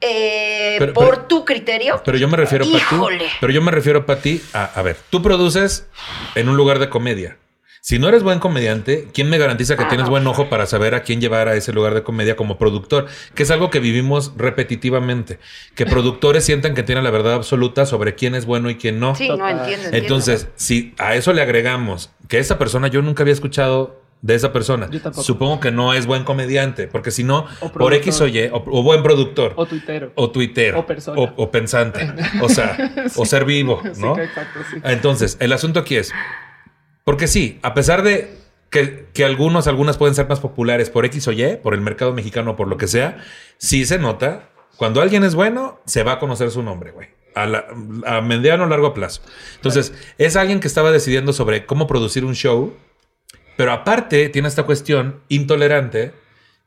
eh, Pero- por pero- tu criterio. Pero yo me refiero, Pati. Híjole. Pero yo me refiero, Pati, a, a ver, tú produces en un lugar de comedia. Si no eres buen comediante, ¿quién me garantiza que Ah, tienes buen ojo para saber a quién llevar a ese lugar de comedia como productor? Que es algo que vivimos repetitivamente. Que productores sientan que tienen la verdad absoluta sobre quién es bueno y quién no. Sí, no entiendo. entiendo. Entonces, si a eso le agregamos que esa persona, yo nunca había escuchado de esa persona. Yo tampoco. Supongo que no es buen comediante, porque si no, por X o. Y, o, o buen productor, O tuitero. o tuitero, O persona. o, o pensante, o sea, o ser vivo, Sí, ¿no? que exacto, sí. Entonces, el asunto aquí es, porque sí, a pesar de que, que algunos, algunas pueden ser más populares por X o Y, por el mercado mexicano o por lo que sea, sí se nota, cuando alguien es bueno, se va a conocer su nombre, güey. A, la- a mediano o largo plazo. Entonces, es alguien que estaba decidiendo sobre cómo producir un show, pero aparte tiene esta cuestión intolerante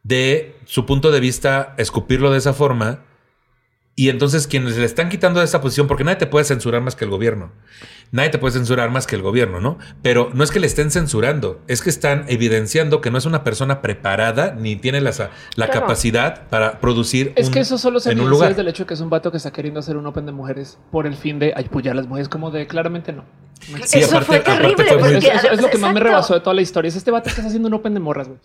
de su punto de vista escupirlo de esa forma. Y entonces quienes le están quitando de esa posición, porque nadie te puede censurar más que el gobierno. Nadie te puede censurar más que el gobierno, ¿no? Pero no es que le estén censurando, es que están evidenciando que no es una persona preparada ni tiene la, la Claro. capacidad para producir Es un- que eso solo se en un evidencia lugar. desde el hecho de que es un vato que está queriendo hacer un open de mujeres por el fin de apoyar a las mujeres, como de claramente no. Sí, Eso aparte- fue aparte terrible. fue muy- Eso, es lo que más me rebasó de toda la historia. Es este vato que está haciendo un open de morras, güey.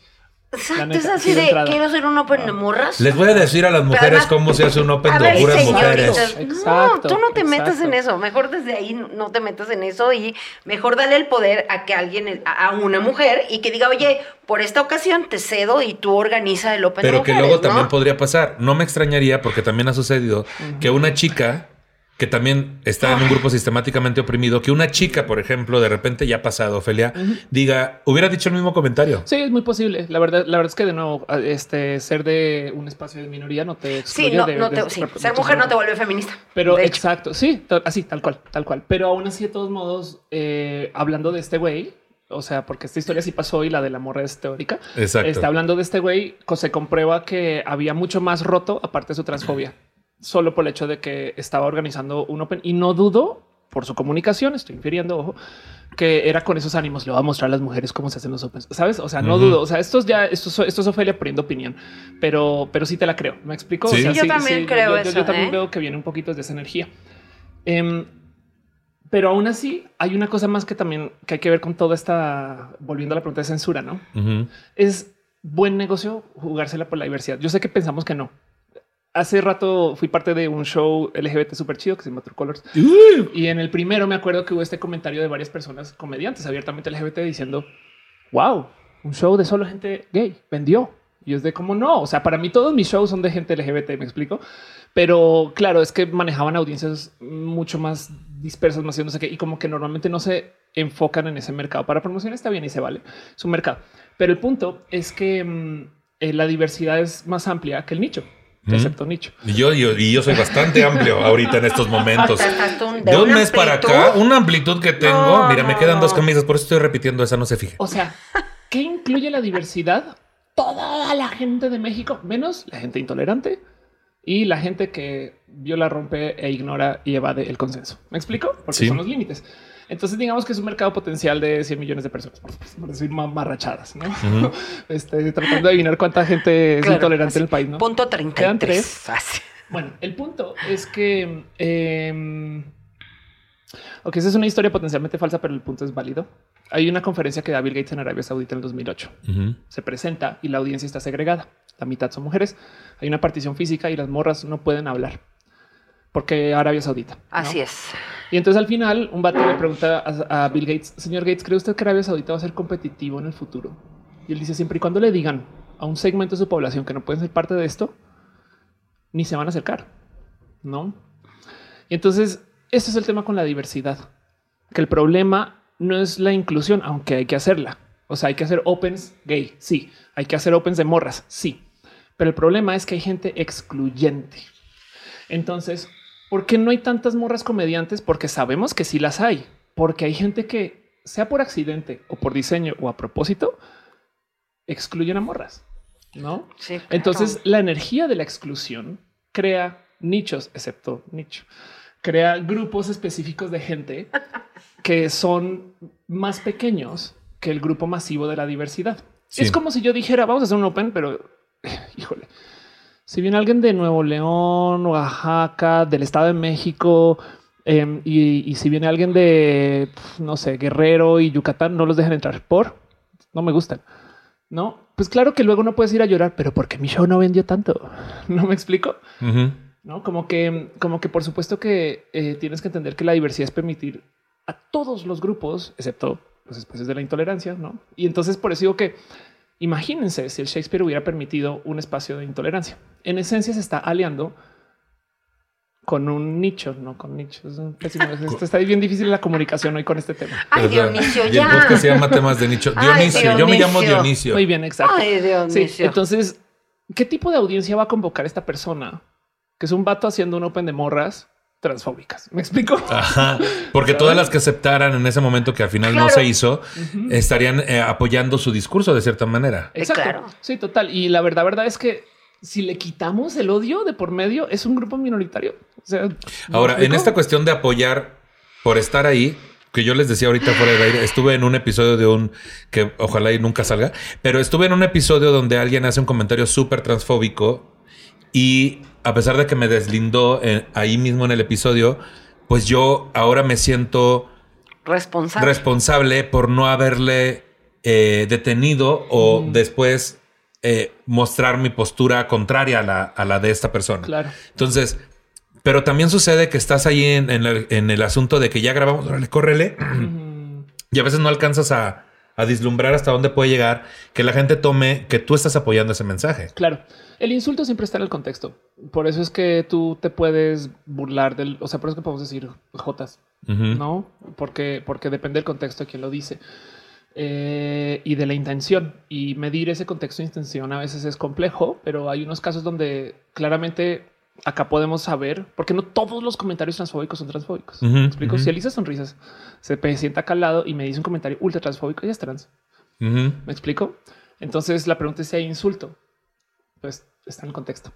Exacto, es así sí, de quiero hacer un open de morras. Les voy a decir a las mujeres además- cómo se hace un open A de ver, puras mujeres. Exacto, no, tú no te metas exacto. en eso. Mejor desde ahí no- no te metas en eso y mejor dale el poder a que alguien, a una mujer y que diga, oye, por esta ocasión te cedo y tú organiza el Open Pero de que mujeres, luego ¿no? también podría pasar. No me extrañaría porque también ha sucedido que una chica que también está en un grupo sistemáticamente oprimido, que una chica, por ejemplo, de repente ya ha pasado, Ofelia, diga, hubiera dicho el mismo comentario. Sí, es muy posible. La verdad, la verdad es que de nuevo, este ser de un espacio de minoría no te Sí, no, de- no de- te- de- sí, de- ser de- mujer no te vuelve feminista. Pero exacto, sí, así, tal cual, tal cual. Pero aún así, de todos modos, eh, hablando de este güey, o sea, porque esta historia sí pasó y la de la morra es teórica. Exacto. Está hablando de este güey, se comprueba que había mucho más roto aparte de su transfobia, solo por el hecho de que estaba organizando un open y no dudo por su comunicación, estoy infiriendo, ojo, que era con esos ánimos. Le va a mostrar a las mujeres cómo se hacen los opens, sabes? O sea, no dudo. O sea, esto es ya, esto, es- esto es Ofelia poniendo opinión, pero, pero sí te la creo. Me explico. Sí. O sea, Yo también creo yo- eso, Yo también ¿eh? veo que viene un poquito de esa energía. Em, pero aún así hay una cosa más que también que hay que ver con toda esta, volviendo a la pregunta de censura, ¿no? Es buen negocio jugársela por la diversidad. Yo sé que pensamos que no. Hace rato fui parte de un show LGBT súper chido que se llama True Colors. Y en el primero me acuerdo que hubo este comentario de varias personas comediantes abiertamente LGBT diciendo wow, un show de solo gente gay vendió. Y es de como no. O sea, para mí todos mis shows son de gente LGBT, me explico. Pero claro, es que manejaban audiencias mucho más dispersas, más no sé qué, y como que normalmente no se enfocan en ese mercado. Para promoción está bien y se vale, es un mercado. Pero el punto es que mm, eh, la diversidad es más amplia que el nicho. Excepto nicho. Y yo, yo, y yo soy bastante amplio ahorita en estos momentos. Un- de De un mes para amplitud. acá, una amplitud que tengo. No, Mira, me no, quedan no. dos camisas, por eso estoy repitiendo esa, no se fije. O sea, ¿qué incluye la diversidad? Toda la gente de México, menos la gente intolerante y la gente que viola, rompe e ignora y evade el consenso. ¿Me explico? Porque Sí. son los límites. Entonces, digamos que es un mercado potencial de 100 millones de personas, por decir ma- marrachadas, ¿no? este, tratando de adivinar cuánta gente es Claro, intolerante así, en el país, ¿no? Punto Quedan 33. tres. Así. Bueno, el punto es que. Eh, ok, esa es una historia potencialmente falsa, pero el punto es válido. Hay una conferencia que da Bill Gates en Arabia Saudita en el 2008. Ujú. Se presenta y la audiencia está segregada. La mitad son mujeres. Hay una partición física y las morras no pueden hablar porque Arabia Saudita. ¿no? Así es. Y entonces al final un vato le pregunta a, a Bill Gates, señor Gates, ¿cree usted que Arabia Saudita va a ser competitivo en el futuro? Y él dice, siempre y cuando le digan a un segmento de su población que no pueden ser parte de esto, ni se van a acercar, ¿no? Y entonces, ese es el tema con la diversidad, que el problema no es la inclusión, aunque hay que hacerla. O sea, hay que hacer opens gay, sí. Hay que hacer opens de morras, sí. Pero el problema es que hay gente excluyente. Entonces, ¿por qué no hay tantas morras comediantes? Porque sabemos que sí las hay. Porque hay gente que, sea por accidente o por diseño o a propósito, excluyen a morras, ¿no? Sí, claro. Entonces, la energía de la exclusión crea nichos, excepto nicho, crea grupos específicos de gente que son más pequeños que el grupo masivo de la diversidad. Sí. Es como si yo dijera, vamos a hacer un open, pero híjole, si viene alguien de Nuevo León, Oaxaca, del Estado de México, em, y, y si viene alguien de, no sé, Guerrero y Yucatán, no los dejan entrar por, no me gustan. No, pues claro que luego no puedes ir a llorar, pero porque mi show no vendió tanto. No me explico. No, como que, como que por supuesto que eh, tienes que entender que la diversidad es permitir a todos los grupos, excepto los espacios de la intolerancia, ¿no? Y entonces por eso digo que imagínense si el Shakespeare hubiera permitido un espacio de intolerancia. En esencia se está aliando con un nicho, no con nichos. Es un pésimo- Esto está bien difícil la comunicación hoy con este tema. Ay, Dionisio, y el ya. se llama temas de nicho. Ay, Dionisio, yo me llamo Dionisio. Dionisio. Muy bien, exacto. Ay, Dionisio. Sí, entonces, ¿qué tipo de audiencia va a convocar esta persona? Que es un vato haciendo un open de morras transfóbicas. ¿Me explico? Ajá, porque todas las que aceptaran en ese momento que al final no se hizo, estarían eh, apoyando su discurso de cierta manera. Eh, Exacto. claro. Sí, total. Y la verdad, verdad es que si le quitamos el odio de por medio, es un grupo minoritario. O sea, ¿me Ahora, en esta cuestión de apoyar por estar ahí, que yo les decía ahorita fuera del aire, estuve en un episodio de un que ojalá y nunca salga, pero estuve en un episodio donde alguien hace un comentario súper transfóbico y a pesar de que me deslindó eh, ahí mismo en el episodio, pues yo ahora me siento Responsable. responsable por no haberle eh, detenido o después eh, mostrar mi postura contraria a la, a la de esta persona. Claro. Entonces, pero también sucede que estás ahí en, en el, en el asunto de que ya grabamos, órale, córrele, y a veces no alcanzas a, a vislumbrar hasta dónde puede llegar que la gente tome que tú estás apoyando ese mensaje. Claro. El insulto siempre está en el contexto. Por eso es que tú te puedes burlar del, o sea, por eso es que podemos decir jotas, no? Porque, porque depende del contexto de quién lo dice. Eh, y de la intención y medir ese contexto de intención a veces es complejo, pero hay unos casos donde claramente acá podemos saber, porque no todos los comentarios transfóbicos son transfóbicos. ¿Me explico? ujú. Si Elisa Sonrisas se sienta acá al lado y me dice un comentario ultra transfóbico, ella es trans. ¿Me explico? Entonces la pregunta es si hay insulto. Pues está en el contexto.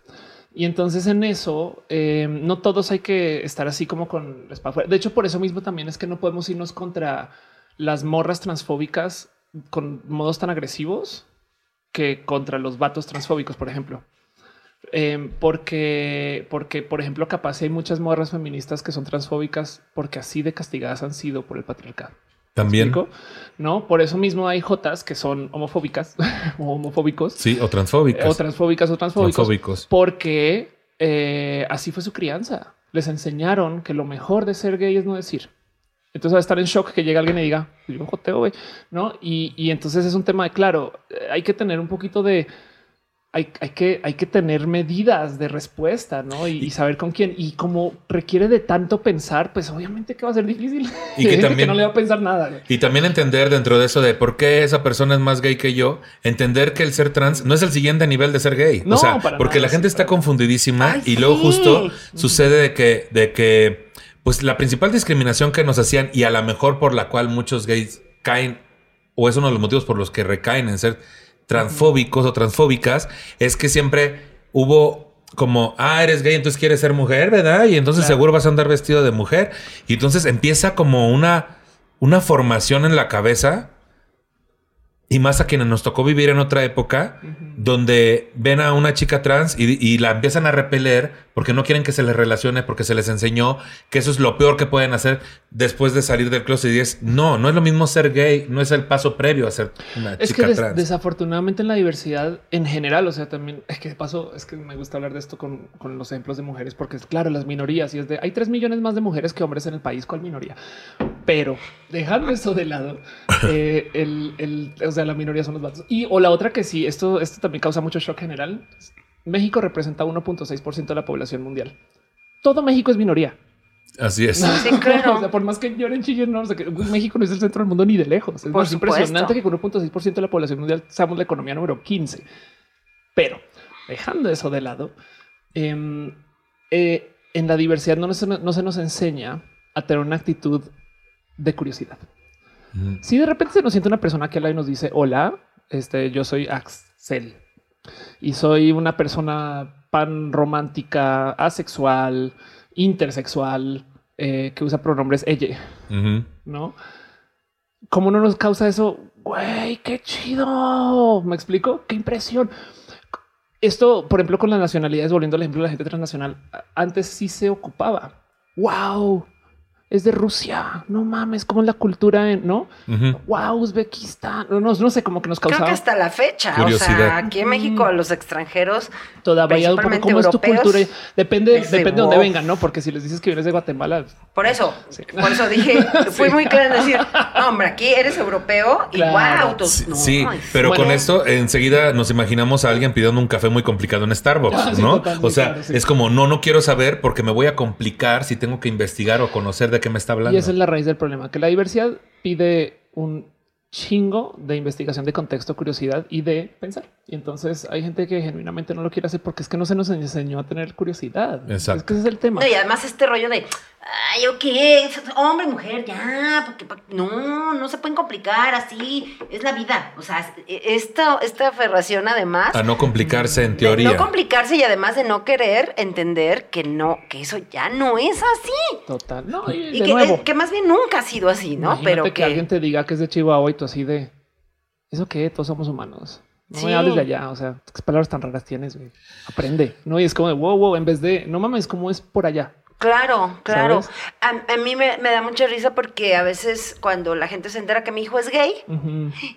Y entonces en eso, eh, no todos hay que estar así como con la espada fuera. De hecho, por eso mismo también es que no podemos irnos contra las morras transfóbicas con modos tan agresivos que contra los vatos transfóbicos, por ejemplo. Eh, porque, porque, por ejemplo, capaz hay muchas morras feministas que son transfóbicas porque así de castigadas han sido por el patriarcado. También. No, por eso mismo hay jotas que son homofóbicas o homofóbicos Sí, o transfóbicas. o transfóbicas o transfóbicos, Transfóbicos. porque eh, así fue su crianza. Les enseñaron que lo mejor de ser gay es no decir. Entonces va a estar en shock que llegue alguien y diga, "Pues yo joteo, güey, ¿no? Y, y entonces es un tema de, claro, eh, hay que tener un poquito de, hay, hay que, hay que tener medidas de respuesta, ¿no? Y, y saber con quién. Y como requiere de tanto pensar, pues obviamente que va a ser difícil. Y que también- no le va a pensar nada. Y también entender dentro de eso de por qué esa persona es más gay que yo, entender que el ser trans no es el siguiente nivel de ser gay. No, o sea, para porque nada, la gente sí, está confundidísima Ay, y luego sí. justo sucede de que, de que, pues la principal discriminación que nos hacían y a lo mejor por la cual muchos gays caen, o es uno de los motivos por los que recaen en ser transfóbicos o transfóbicas, es que siempre hubo como, ah, eres gay, entonces quieres ser mujer, ¿verdad? Y entonces Claro. seguro vas a andar vestido de mujer. Y entonces empieza como una, una formación en la cabeza. Y más a quienes nos tocó vivir en otra época, donde ven a una chica trans y, y la empiezan a repeler porque no quieren que se les relacione, porque se les enseñó que eso es lo peor que pueden hacer después de salir del closet. Y es, no, no es lo mismo ser gay, no es el paso previo a ser una Es que chica des- trans. desafortunadamente en la diversidad en general, o sea, también es que de paso es que me gusta hablar de esto con, con los ejemplos de mujeres, porque es claro, las minorías y es de hay tres millones más de mujeres que hombres en el país, ¿cuál minoría? Pero dejando eso de lado, eh, el, el- o sea, la minoría son los vatos. Y o la otra que sí, esto, esto también causa mucho shock general. México representa 1.6% de la población mundial. Todo México es minoría. Así es. Sí, claro. O sea, por más que lloren, chillen, no, o sea, que México no es el centro del mundo ni de lejos. Es Por más impresionante que con 1.6% de la población mundial seamos la economía número 15. Pero dejando eso de lado, em, eh, en la diversidad no, se- no se nos enseña a tener una actitud de curiosidad. Ujú. Si de repente se nos siente una persona que habla y nos dice hola, este, yo soy Axel y soy una persona pan romántica, asexual, intersexual, eh, que usa pronombres ella. ¿no? ¿Cómo no nos causa eso? Güey, qué chido. ¿Me explico? Qué impresión. Esto, por ejemplo, con las nacionalidades, volviendo al ejemplo de la gente transnacional, antes sí se ocupaba. Wow, es de Rusia. No mames, como la cultura, en, ¿no? Ujú. Wow, Uzbekistán. No, no, no sé, como que nos Creo causaba que hasta la fecha, o sea, aquí en México a los extranjeros, todavía cómo es tu cultura. Depende, depende de de dónde vengan, ¿no? Porque si les dices que vienes de Guatemala, por eso, Sí. por eso dije, fui muy clara en decir, no, hombre, aquí eres europeo y Claro. wow, Sí, no, sí, es- pero Bueno. con esto enseguida nos imaginamos a alguien pidiendo un café muy complicado en Starbucks, Ah, sí, ¿no? total, o sí, sea, claro, sí. es como no, no quiero saber porque me voy a complicar si tengo que investigar o conocer de qué me está hablando. Y esa es la raíz del problema, que la diversidad pide un chingo de investigación de contexto, curiosidad y de pensar. Y entonces hay gente que genuinamente no lo quiere hacer porque es que no se nos enseñó a tener curiosidad. Exacto. Es que ese es el tema. No, y además este rollo de, ay, ok, hombre, mujer, ya, porque, no, no se pueden complicar así, es la vida. O sea, es- esta, esta aferración además A no complicarse en de teoría. no complicarse y además de no querer entender que no, que eso ya no es así. Total. No, y, Y de que, nuevo. eh, que más bien nunca ha sido así, ¿no? Imagínate Pero que, que, alguien te diga que es de Chihuahua y tú así de eso que todos somos humanos. No Sí. me hables de allá. O sea, qué palabras tan raras tienes. güey? Aprende. No, y es como de wow, wow, en vez de no mames, como es por allá. Claro, claro. A, a mí me, me da mucha risa porque a veces cuando la gente se entera que mi hijo es gay,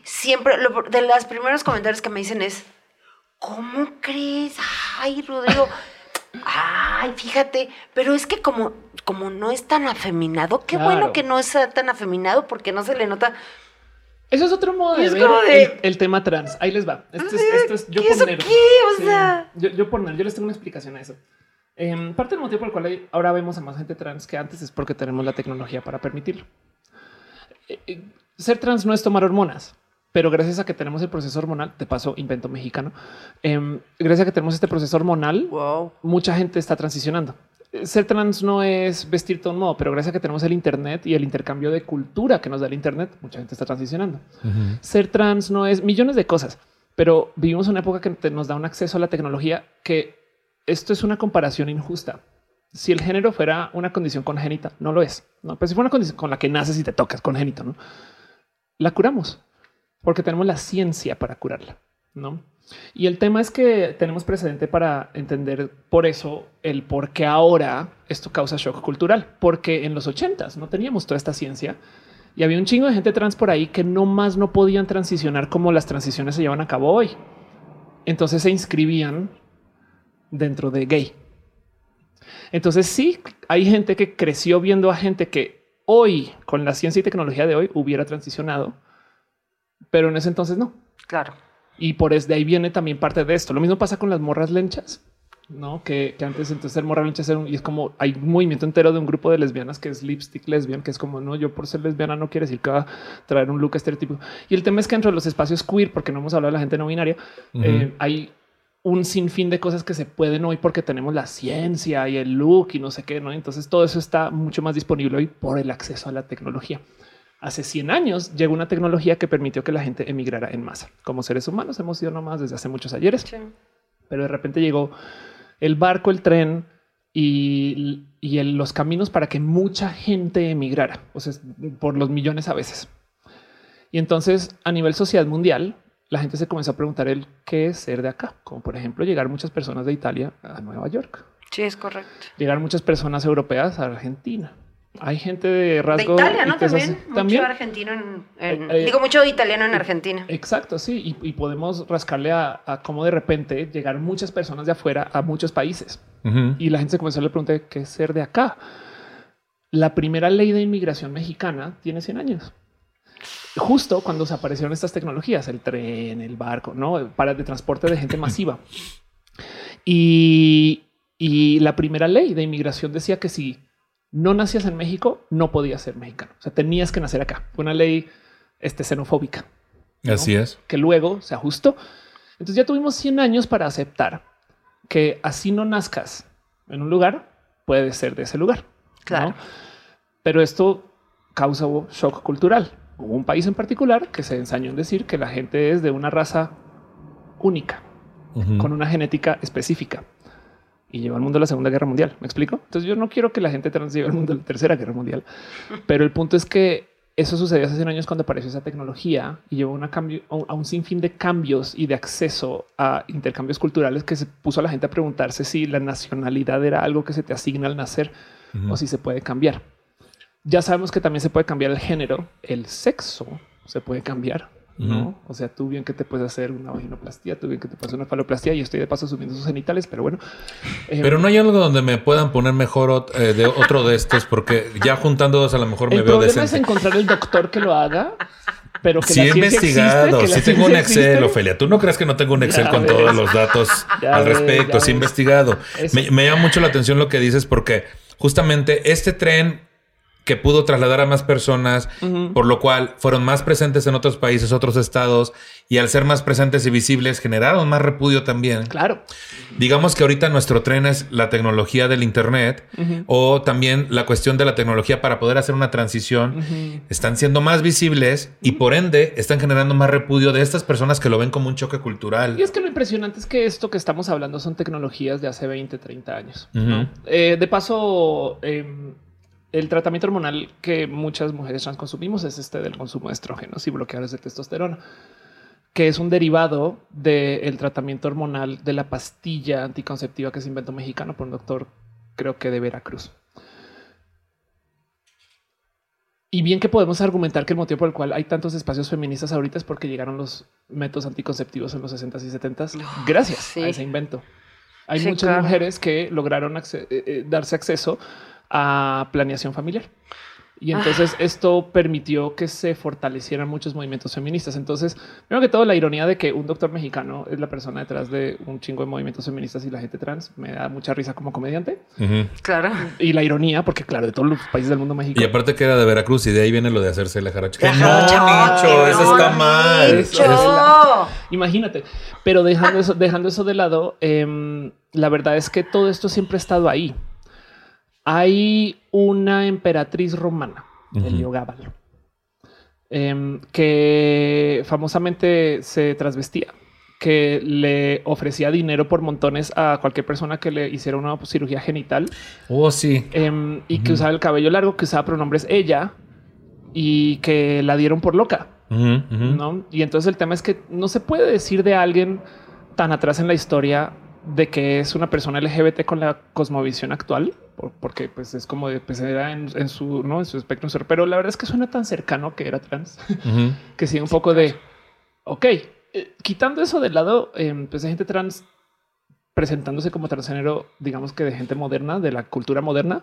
siempre, lo- de los primeros comentarios que me dicen es, ¿cómo crees? Ay, Rodrigo. Ay, fíjate, pero es que como, como no es tan afeminado, qué Claro. bueno que no es tan afeminado porque no se le nota. Eso es otro modo de Es ver de- el, el tema trans. Ahí les va. Esto es, esto es yo ¿qué por nerd. qué? O Sí. sea. yo, yo por nerd, yo les tengo una explicación a eso. Em, parte del motivo por el cual hay- ahora vemos a más gente trans que antes es porque tenemos la tecnología para permitirlo. Eh, eh, ser trans no es tomar hormonas, pero gracias a que tenemos el proceso hormonal, de paso, invento mexicano, em, gracias a que tenemos este proceso hormonal, Wow. mucha gente está transicionando. Eh, Ser trans no es vestirte a un modo, pero gracias a que tenemos el Internet y el intercambio de cultura que nos da el Internet, mucha gente está transicionando. Ser trans no es millones de cosas, pero vivimos una época que te- nos da un acceso a la tecnología que esto es una comparación injusta. Si el género fuera una condición congénita, no lo es. No, pero si fuera una condición con la que naces y te tocas congénito, no la curamos porque tenemos la ciencia para curarla, no? Y el tema es que tenemos precedente para entender por eso el por qué ahora esto causa shock cultural, porque en los ochentas no teníamos toda esta ciencia y había un chingo de gente trans por ahí que no más no podían transicionar como las transiciones se llevan a cabo hoy. Entonces se inscribían dentro de gay. Entonces sí, hay gente que creció viendo a gente que hoy, con la ciencia y tecnología de hoy, hubiera transicionado, pero en ese entonces no. Claro. Y por eso de ahí viene también parte de esto. Lo mismo pasa con las morras lenchas, no que, que antes entonces ser morra lencha era un- y es como hay un movimiento entero de un grupo de lesbianas que es lipstick lesbian, que es como no, yo por ser lesbiana no quiere decir que va a traer un look estereotipo. Y el tema es que dentro de los espacios queer, porque no hemos hablado de la gente no binaria, eh, hay un sinfín de cosas que se pueden hoy porque tenemos la ciencia y el look y no sé qué, ¿no? Entonces todo eso está mucho más disponible hoy por el acceso a la tecnología. Hace 100 años llegó una tecnología que permitió que la gente emigrara en masa. Como seres humanos hemos sido nomás desde hace muchos ayeres, Sí. pero de repente llegó el barco, el tren y, y el- los caminos para que mucha gente emigrara, o sea, por los millones a veces. Y entonces a nivel sociedad mundial, la gente se comenzó a preguntar el qué es ser de acá, como por ejemplo llegar muchas personas de Italia a Nueva York, Sí, es correcto. llegar muchas personas europeas a Argentina. Hay gente de De rasgo Italia, ¿no? También. Mucho también argentino en, en- Eh, eh, digo, mucho italiano en Argentina. Exacto, sí, y, y podemos rascarle a, a cómo de repente llegar muchas personas de afuera a muchos países. Y la gente se comenzó a le preguntar qué es ser de acá. La primera ley de inmigración mexicana tiene 100 años. Justo cuando se aparecieron estas tecnologías, el tren, el barco, no para de transporte de gente masiva. Y, y la primera ley de inmigración decía que si no nacías en México, no podías ser mexicano. O sea, tenías que nacer acá. Fue una ley este, xenofóbica Así es. que luego se ajustó. Entonces ya tuvimos 100 años para aceptar que así no nazcas en un lugar, puede ser de ese lugar. Claro. ¿no? Pero esto causa shock cultural. Hubo un país en particular que se ensañó en decir que la gente es de una raza única, con una genética específica. Y llevó al mundo a la Segunda Guerra Mundial. ¿Me explico? Entonces yo no quiero que la gente trans lleve al mundo a la Tercera Guerra Mundial. Pero el punto es que eso sucedió hace 100 años cuando apareció esa tecnología y llevó una cambio, a un- a un sinfín de cambios y de acceso a intercambios culturales que se puso a la gente a preguntarse si la nacionalidad era algo que se te asigna al nacer o si se puede cambiar. Ya sabemos que también se puede cambiar el género, el sexo se puede cambiar. ¿no? O sea, tú bien que te puedes hacer una vaginoplastia, tú bien que te puedes hacer una faloplastia y estoy de paso subiendo sus genitales, pero bueno. Eh, Pero no hay algo donde me puedan poner mejor ot- eh, de otro de estos, porque ya juntando dos a lo mejor me el veo problema es decente. encontrar el doctor que lo haga, pero que Sí la he investigado, existe, que la sí tengo un Excel, existe. Ofelia. Tú no crees que no tengo un Excel Ya con ves. todos los datos Ya al respecto. Sí he ves. investigado. Me, me llama mucho la atención lo que dices porque justamente este tren que pudo trasladar a más personas, por lo cual fueron más presentes en otros países, otros estados, y al ser más presentes y visibles generaron más repudio también. Claro. Digamos que ahorita nuestro tren es la tecnología del Internet o también la cuestión de la tecnología para poder hacer una transición. Están siendo más visibles y por ende están generando más repudio de estas personas que lo ven como un choque cultural. Y es que lo impresionante es que esto que estamos hablando son tecnologías de hace 20, 30 años. Eh, de paso, eh, el tratamiento hormonal que muchas mujeres trans consumimos es este del consumo de estrógenos y bloqueadores de testosterona, que es un derivado del tratamiento hormonal de la pastilla anticonceptiva que se inventó mexicano por un doctor, creo que de Veracruz. Y bien que podemos argumentar que el motivo por el cual hay tantos espacios feministas ahorita es porque llegaron los métodos anticonceptivos en los 60s y 70s gracias sí. a ese invento. Hay Sí, muchas claro. mujeres que lograron acce- eh, eh, darse acceso a planeación familiar. Y entonces esto permitió que se fortalecieran muchos movimientos feministas. Entonces, primero que todo, la ironía de que un doctor mexicano es la persona detrás de un chingo de movimientos feministas y la gente trans me da mucha risa como comediante. Ujú. Claro. Y la ironía, porque claro, de todos los países del mundo México. Y aparte que era de Veracruz y de ahí viene lo de hacerse la jarocha. Que no, Nicho, eso no, está mal. Imagínate, pero dejando eso, dejando eso de lado, em, la verdad es que todo esto siempre ha estado ahí. Hay una emperatriz romana, Heliogábalo, em, que famosamente se trasvestía, que le ofrecía dinero por montones a cualquier persona que le hiciera una cirugía genital Oh, sí. em, y que usaba el cabello largo, que usaba pronombres ella y que la dieron por loca. ¿no? Y entonces el tema es que no se puede decir de alguien tan atrás en la historia de que es una persona LGBT con la cosmovisión actual, porque pues es como de, pues era en, en su, ¿no? en su espectro, pero la verdad es que suena tan cercano que era trans, que sí, un poco de, ok, eh, quitando eso de lado, eh, pues hay gente trans presentándose como transgénero, digamos que de gente moderna, de la cultura moderna,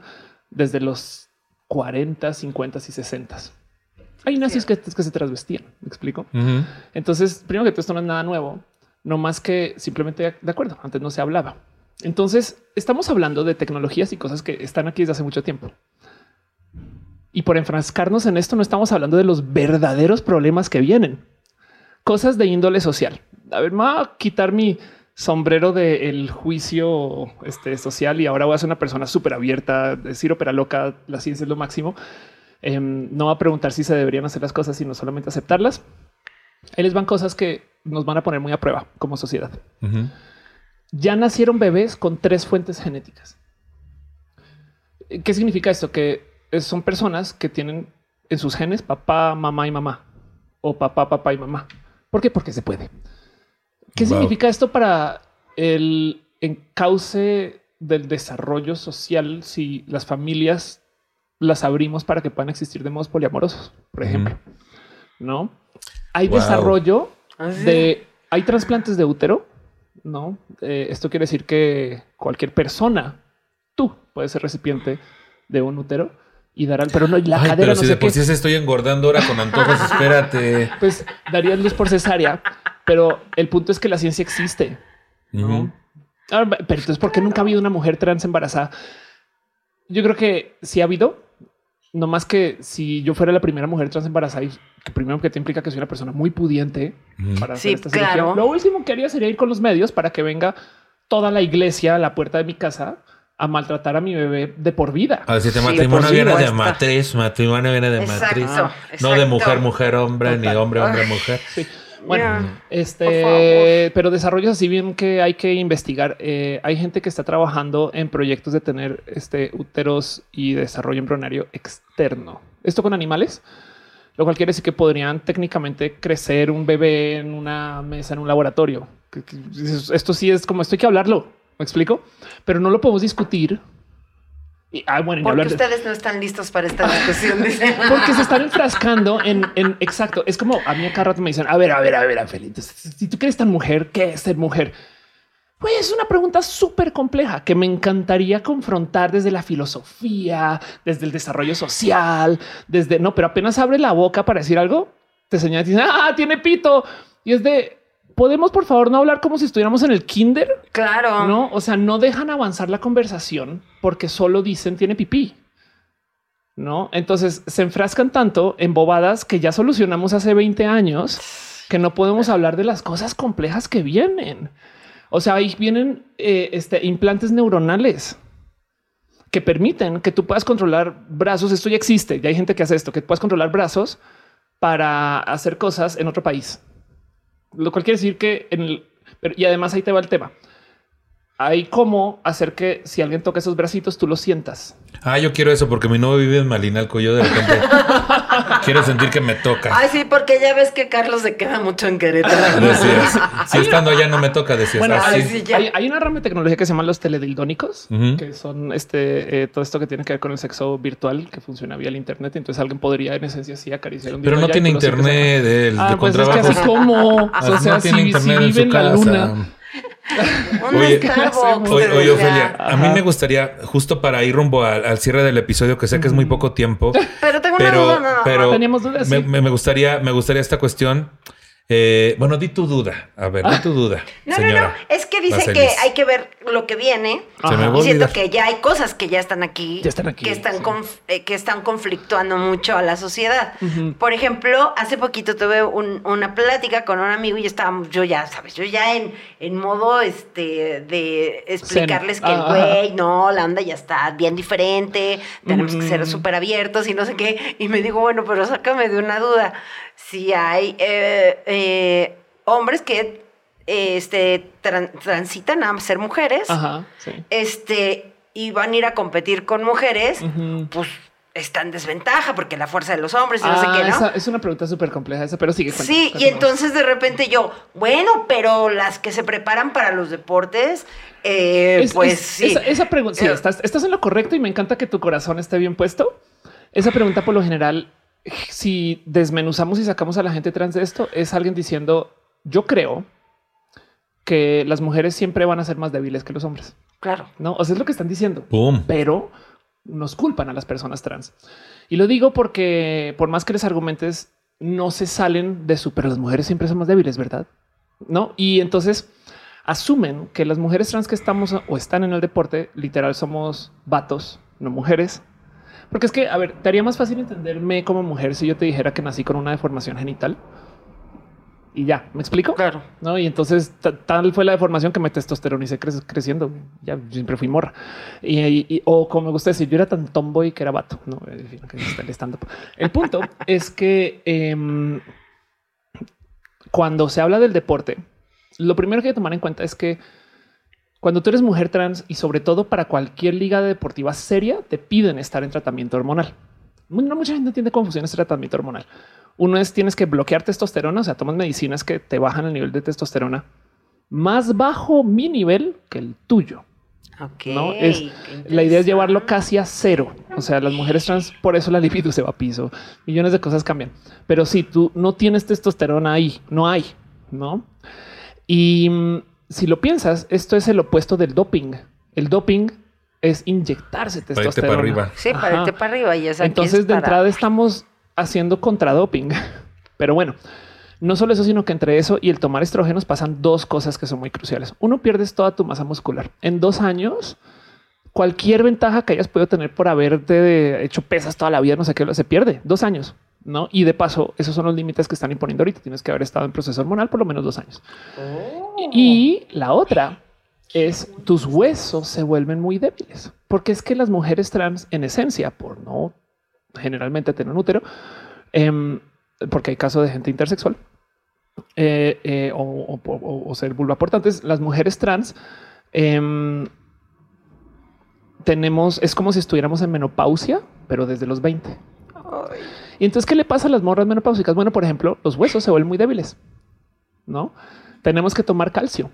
desde los 40, 50 y 60. Hay nazis que, que se transvestían, me explico. Entonces, primero que todo, esto no es nada nuevo, no más que simplemente de acuerdo. Antes no se hablaba. Entonces, estamos hablando de tecnologías y cosas que están aquí desde hace mucho tiempo. Y por enfrascarnos en esto, no estamos hablando de los verdaderos problemas que vienen. Cosas de índole social. A ver, me voy a quitar mi sombrero del juicio este, social y ahora voy a ser una persona súper abierta, decir ópera loca, la ciencia es lo máximo. Em, no va a preguntar si se deberían hacer las cosas, sino solamente aceptarlas. Ahí les van cosas que nos van a poner muy a prueba como sociedad. Ya nacieron bebés con tres fuentes genéticas. ¿Qué significa esto? Que son personas que tienen en sus genes papá, mamá y mamá o papá, papá y mamá. ¿Por qué? Porque se puede. ¿Qué Wow. significa esto para el encauce del desarrollo social si las familias las abrimos para que puedan existir de modos poliamorosos, por ejemplo? No hay Wow. desarrollo ¿Ah, de hay trasplantes de útero. No, Eh, esto quiere decir que cualquier persona, tú puedes ser recipiente de un útero y dar al, pero no la Ay, cadera pero no si sé de por sí se estoy engordando ahora con antojos, espérate. Pues darías luz por cesárea, pero el punto es que la ciencia existe. ¿no? Ah, Pero entonces, ¿por qué nunca ha habido una mujer trans embarazada? Yo creo que sí ha habido, no más que si yo fuera la primera mujer trans embarazada, y que primero que te implica que soy una persona muy pudiente para Sí, hacer esta cirugía. claro. Lo último que haría sería ir con los medios para que venga toda la iglesia a la puerta de mi casa a maltratar a mi bebé de por vida. A decirte, Sí, matrimonio por viene de matriz, matrimonio viene de Exacto, matriz. No de mujer, mujer, hombre, ni Total. hombre, hombre, Ay. mujer. Sí. Bueno, este, pero desarrollos así bien que hay que investigar. Eh, hay gente que está trabajando en proyectos de tener este úteros y desarrollo embrionario externo. Esto con animales, lo cual quiere decir que podrían técnicamente crecer un bebé en una mesa en un laboratorio. Esto sí es como esto hay que hablarlo. Me explico, pero no lo podemos discutir. Y, ah, bueno, Porque de- ustedes no están listos para esta discusión. porque se están enfrascando en, en- exacto. Es como a mí cada rato me dicen, a ver, a ver, a ver, entonces, si tú quieres tan mujer, ¿qué es ser mujer? Pues es una pregunta súper compleja que me encantaría confrontar desde la filosofía, desde el desarrollo social, desde no, pero apenas abre la boca para decir algo, te señalan y dicen, ah, tiene pito. Y es de, podemos por favor no hablar como si estuviéramos en el kinder. Claro. No, o sea, no dejan avanzar la conversación porque solo dicen tiene pipí. No, entonces se enfrascan tanto en bobadas que ya solucionamos hace 20 años que no podemos hablar de las cosas complejas que vienen. O sea, ahí vienen eh, este, implantes neuronales que permiten que tú puedas controlar brazos. Esto ya existe. Ya hay gente que hace esto, que puedas controlar brazos para hacer cosas en otro país. Lo cual quiere decir que en el, pero- y además ahí te va el tema. Hay cómo hacer que si alguien toca esos bracitos, tú los sientas. Ah, yo quiero eso porque mi novio vive en Malinalco. Yo de repente quiero sentir que me toca. Ay, sí, porque ya ves que Carlos se queda mucho en Querétaro. Decías, si estando allá no me toca, decías Bueno, ay, sí. ya. hay, hay una rama de tecnología que se llama los teledildónicos, que son este eh, todo esto que tiene que ver con el sexo virtual que funciona vía el internet. Entonces alguien podría en esencia sí acariciar un Pero no tiene internet Ah, de pues es que así como, Ah, o sea, no tiene si, si internet en vive su en la casa. luna. Un Oye, Starbucks. Oye, o oye. Ofelia, a mí Ajá. me gustaría, justo para ir rumbo al, al cierre del episodio, que sé que es muy poco tiempo, Pero tengo una pero, duda, no, no. pero Teníamos dudas, me, sí. me- me gustaría, me gustaría esta cuestión. Eh, bueno, di tu duda. A ver, di tu duda, No, señora. no, no. Es que dice Vaselis. que hay que ver lo que viene. Se me Y siento que ya hay cosas que ya están aquí. Ya están aquí, Que están, sí. conf- eh, que están conflictuando mucho a la sociedad. Por ejemplo, hace poquito tuve un- una plática con un amigo y estábamos, yo ya, sabes, yo ya en, en modo este de explicarles Zen. que el Ah, güey, no, la onda ya está bien diferente, tenemos que ser Mm. súper abiertos y no sé qué. Y me digo, bueno, pero sácame de una duda. Si hay eh, eh, hombres que este, tran- transitan a ser mujeres Ajá, sí. este, y van a ir a competir con mujeres, pues está en desventaja porque la fuerza de los hombres y no Ah, sé qué, ¿no? esa es una pregunta súper compleja esa, pero sigue. cuenta, Sí, y entonces de repente yo, bueno, pero las que se preparan para los deportes, eh, Es- pues es- sí. Esa, esa pregunta, sí, estás, estás en lo correcto y me encanta que tu corazón esté bien puesto. Esa pregunta, por lo general, si desmenuzamos y sacamos a la gente trans de esto, es alguien diciendo: Yo creo que las mujeres siempre van a ser más débiles que los hombres. Claro. No, o sea, es lo que están diciendo. Boom. Pero nos culpan a las personas trans. Y lo digo porque por más que les argumentes, no se salen de su, pero las mujeres siempre somos débiles, ¿verdad? No. Y entonces asumen que las mujeres trans que estamos o están en el deporte, literal somos vatos, no mujeres. Porque es que, a ver, te haría más fácil entenderme como mujer si yo te dijera que nací con una deformación genital y ya, ¿me explico? Claro. No, y entonces tal fue la deformación que me testosteronicé cre creciendo. Ya siempre fui morra. Y, o como me gusta decir, yo era tan tomboy que era vato. No, el punto es que em, cuando se habla del deporte, lo primero que hay que tomar en cuenta es que cuando tú eres mujer trans y sobre todo para cualquier liga deportiva seria, te piden estar en tratamiento hormonal. No mucha gente entiende cómo funciona este tratamiento hormonal. Uno es tienes que bloquear testosterona, o sea, tomas medicinas que te bajan el nivel de testosterona más bajo mi nivel que el tuyo. no es la idea es llevarlo casi a cero. O sea, las mujeres trans, por eso la libido se va a piso. Millones de cosas cambian. Pero si tú no tienes testosterona ahí, no hay, no? Y mm, si lo piensas, esto es el opuesto del doping. El doping es inyectarse testosterona. Para arriba. Sí, para irte para arriba. Y Entonces, de entrada estamos haciendo contradoping. Pero bueno, no solo eso, sino que entre eso y el tomar estrógenos pasan dos cosas que son muy cruciales. Uno, pierdes toda tu masa muscular. En dos años, cualquier ventaja que hayas podido tener por haberte hecho pesas toda la vida, no sé qué, se pierde. Dos años. ¿No? Y de paso, esos son los límites que están imponiendo ahorita. Tienes que haber estado en proceso hormonal por lo menos dos años. Oh. Y la otra es tus huesos se vuelven muy débiles, porque es que las mujeres trans, en esencia, por no generalmente tener un útero, em, porque hay casos de gente intersexual eh, eh, o, ser vulva portantes, las mujeres trans em, tenemos, es como si estuviéramos en menopausia, pero desde los 20. Y entonces, ¿qué le pasa a las morras menopáusicas? Bueno, por ejemplo, los huesos se vuelven muy débiles, ¿no? Tenemos que tomar calcio.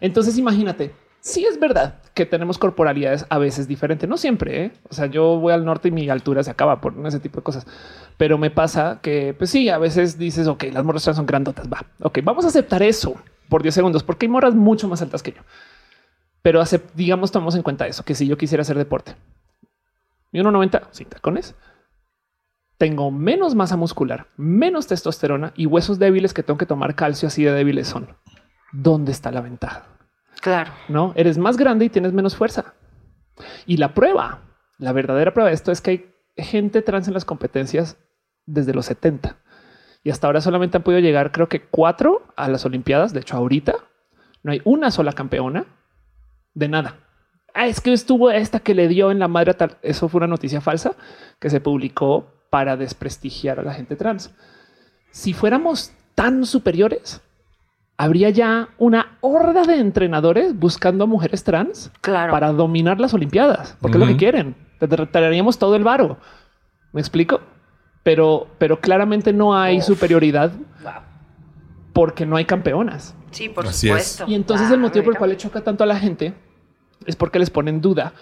Entonces, imagínate, sí es verdad que tenemos corporalidades a veces diferentes, no siempre. ¿eh? O sea, yo voy al norte y mi altura se acaba por ese tipo de cosas, pero me pasa que, pues sí, a veces dices, ok, las morras son grandotas. Va, ok, vamos a aceptar eso por 10 segundos, porque hay morras mucho más altas que yo. Pero digamos, tomamos en cuenta eso, que si yo quisiera hacer deporte y 1,90 sin tacones, tengo menos masa muscular, menos testosterona y huesos débiles que tengo que tomar calcio así de débiles son. ¿Dónde está la ventaja? Claro. No eres más grande y tienes menos fuerza. Y la prueba, la verdadera prueba de esto es que hay gente trans en las competencias desde los 70 y hasta ahora solamente han podido llegar, creo que cuatro a las Olimpiadas. De hecho, ahorita no hay una sola campeona de nada. Ah, es que estuvo esta que le dio en la madre tal. Eso fue una noticia falsa que se publicó para desprestigiar a la gente trans. Si fuéramos tan superiores, habría ya una horda de entrenadores buscando a mujeres trans para dominar las Olimpiadas, porque es lo que quieren. Te traeríamos todo el varo. ¿Me explico? Pero, pero claramente no hay superioridad porque no hay campeonas. Sí, por supuesto. Y entonces el motivo por el cual le choca tanto a la gente es porque les pone en duda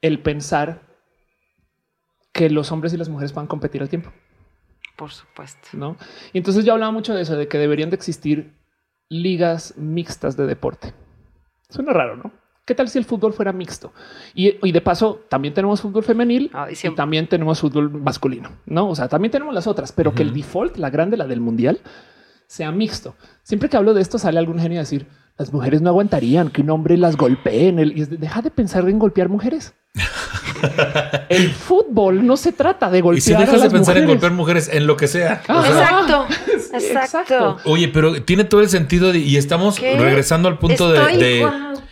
el pensar que los hombres y las mujeres puedan competir al tiempo. Por supuesto. ¿No? Y entonces yo hablaba mucho de eso, de que deberían de existir ligas mixtas de deporte. Suena raro, ¿no? ¿Qué tal si el fútbol fuera mixto? Y, de paso, también tenemos fútbol femenil y también tenemos fútbol masculino, ¿no? O sea, también tenemos las otras, pero que el default, la grande, la del mundial, sea mixto. Siempre que hablo de esto sale algún genio a decir, las mujeres no aguantarían que un hombre las golpee en el... Y deja de pensar en golpear mujeres. el fútbol no se trata de golpear. Y si dejas de pensar en golpear mujeres en lo que sea. exacto, exacto. Oye, pero tiene todo el sentido y estamos regresando al punto de,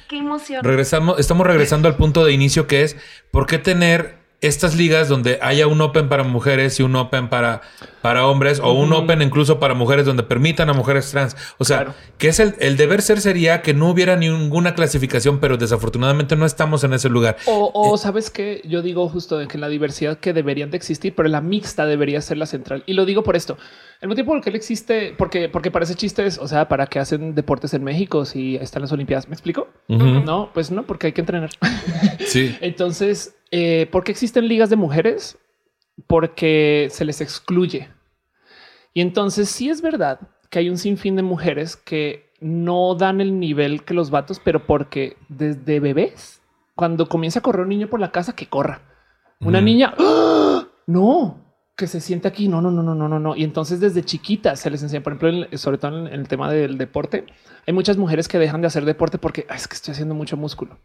qué emoción. Regresamos, estamos regresando al punto de inicio que es por qué tener estas ligas donde haya un Open para mujeres y un Open para, para hombres o un Open incluso para mujeres donde permitan a mujeres trans. O sea, que es el, el, deber ser sería que no hubiera ninguna clasificación, pero desafortunadamente no estamos en ese lugar. O, eh, sabes que yo digo justo de que la diversidad que deberían de existir, pero la mixta debería ser la central. Y lo digo por esto. El motivo por el que él existe, porque, porque parece chistes, o sea, para que hacen deportes en México si están las Olimpiadas. ¿Me explico? No, pues no, porque hay que entrenar. Sí. Entonces, eh, ¿por qué existen ligas de mujeres? Porque se les excluye. Y entonces sí es verdad que hay un sinfín de mujeres que no dan el nivel que los vatos, pero porque desde bebés cuando comienza a correr un niño por la casa, que corra. Una niña, ¡ah! no, que se siente aquí. No, no, no, no, no, no, no. Y entonces desde chiquita se les enseña, por ejemplo, sobre todo en el tema del deporte, hay muchas mujeres que dejan de hacer deporte porque es que estoy haciendo mucho músculo.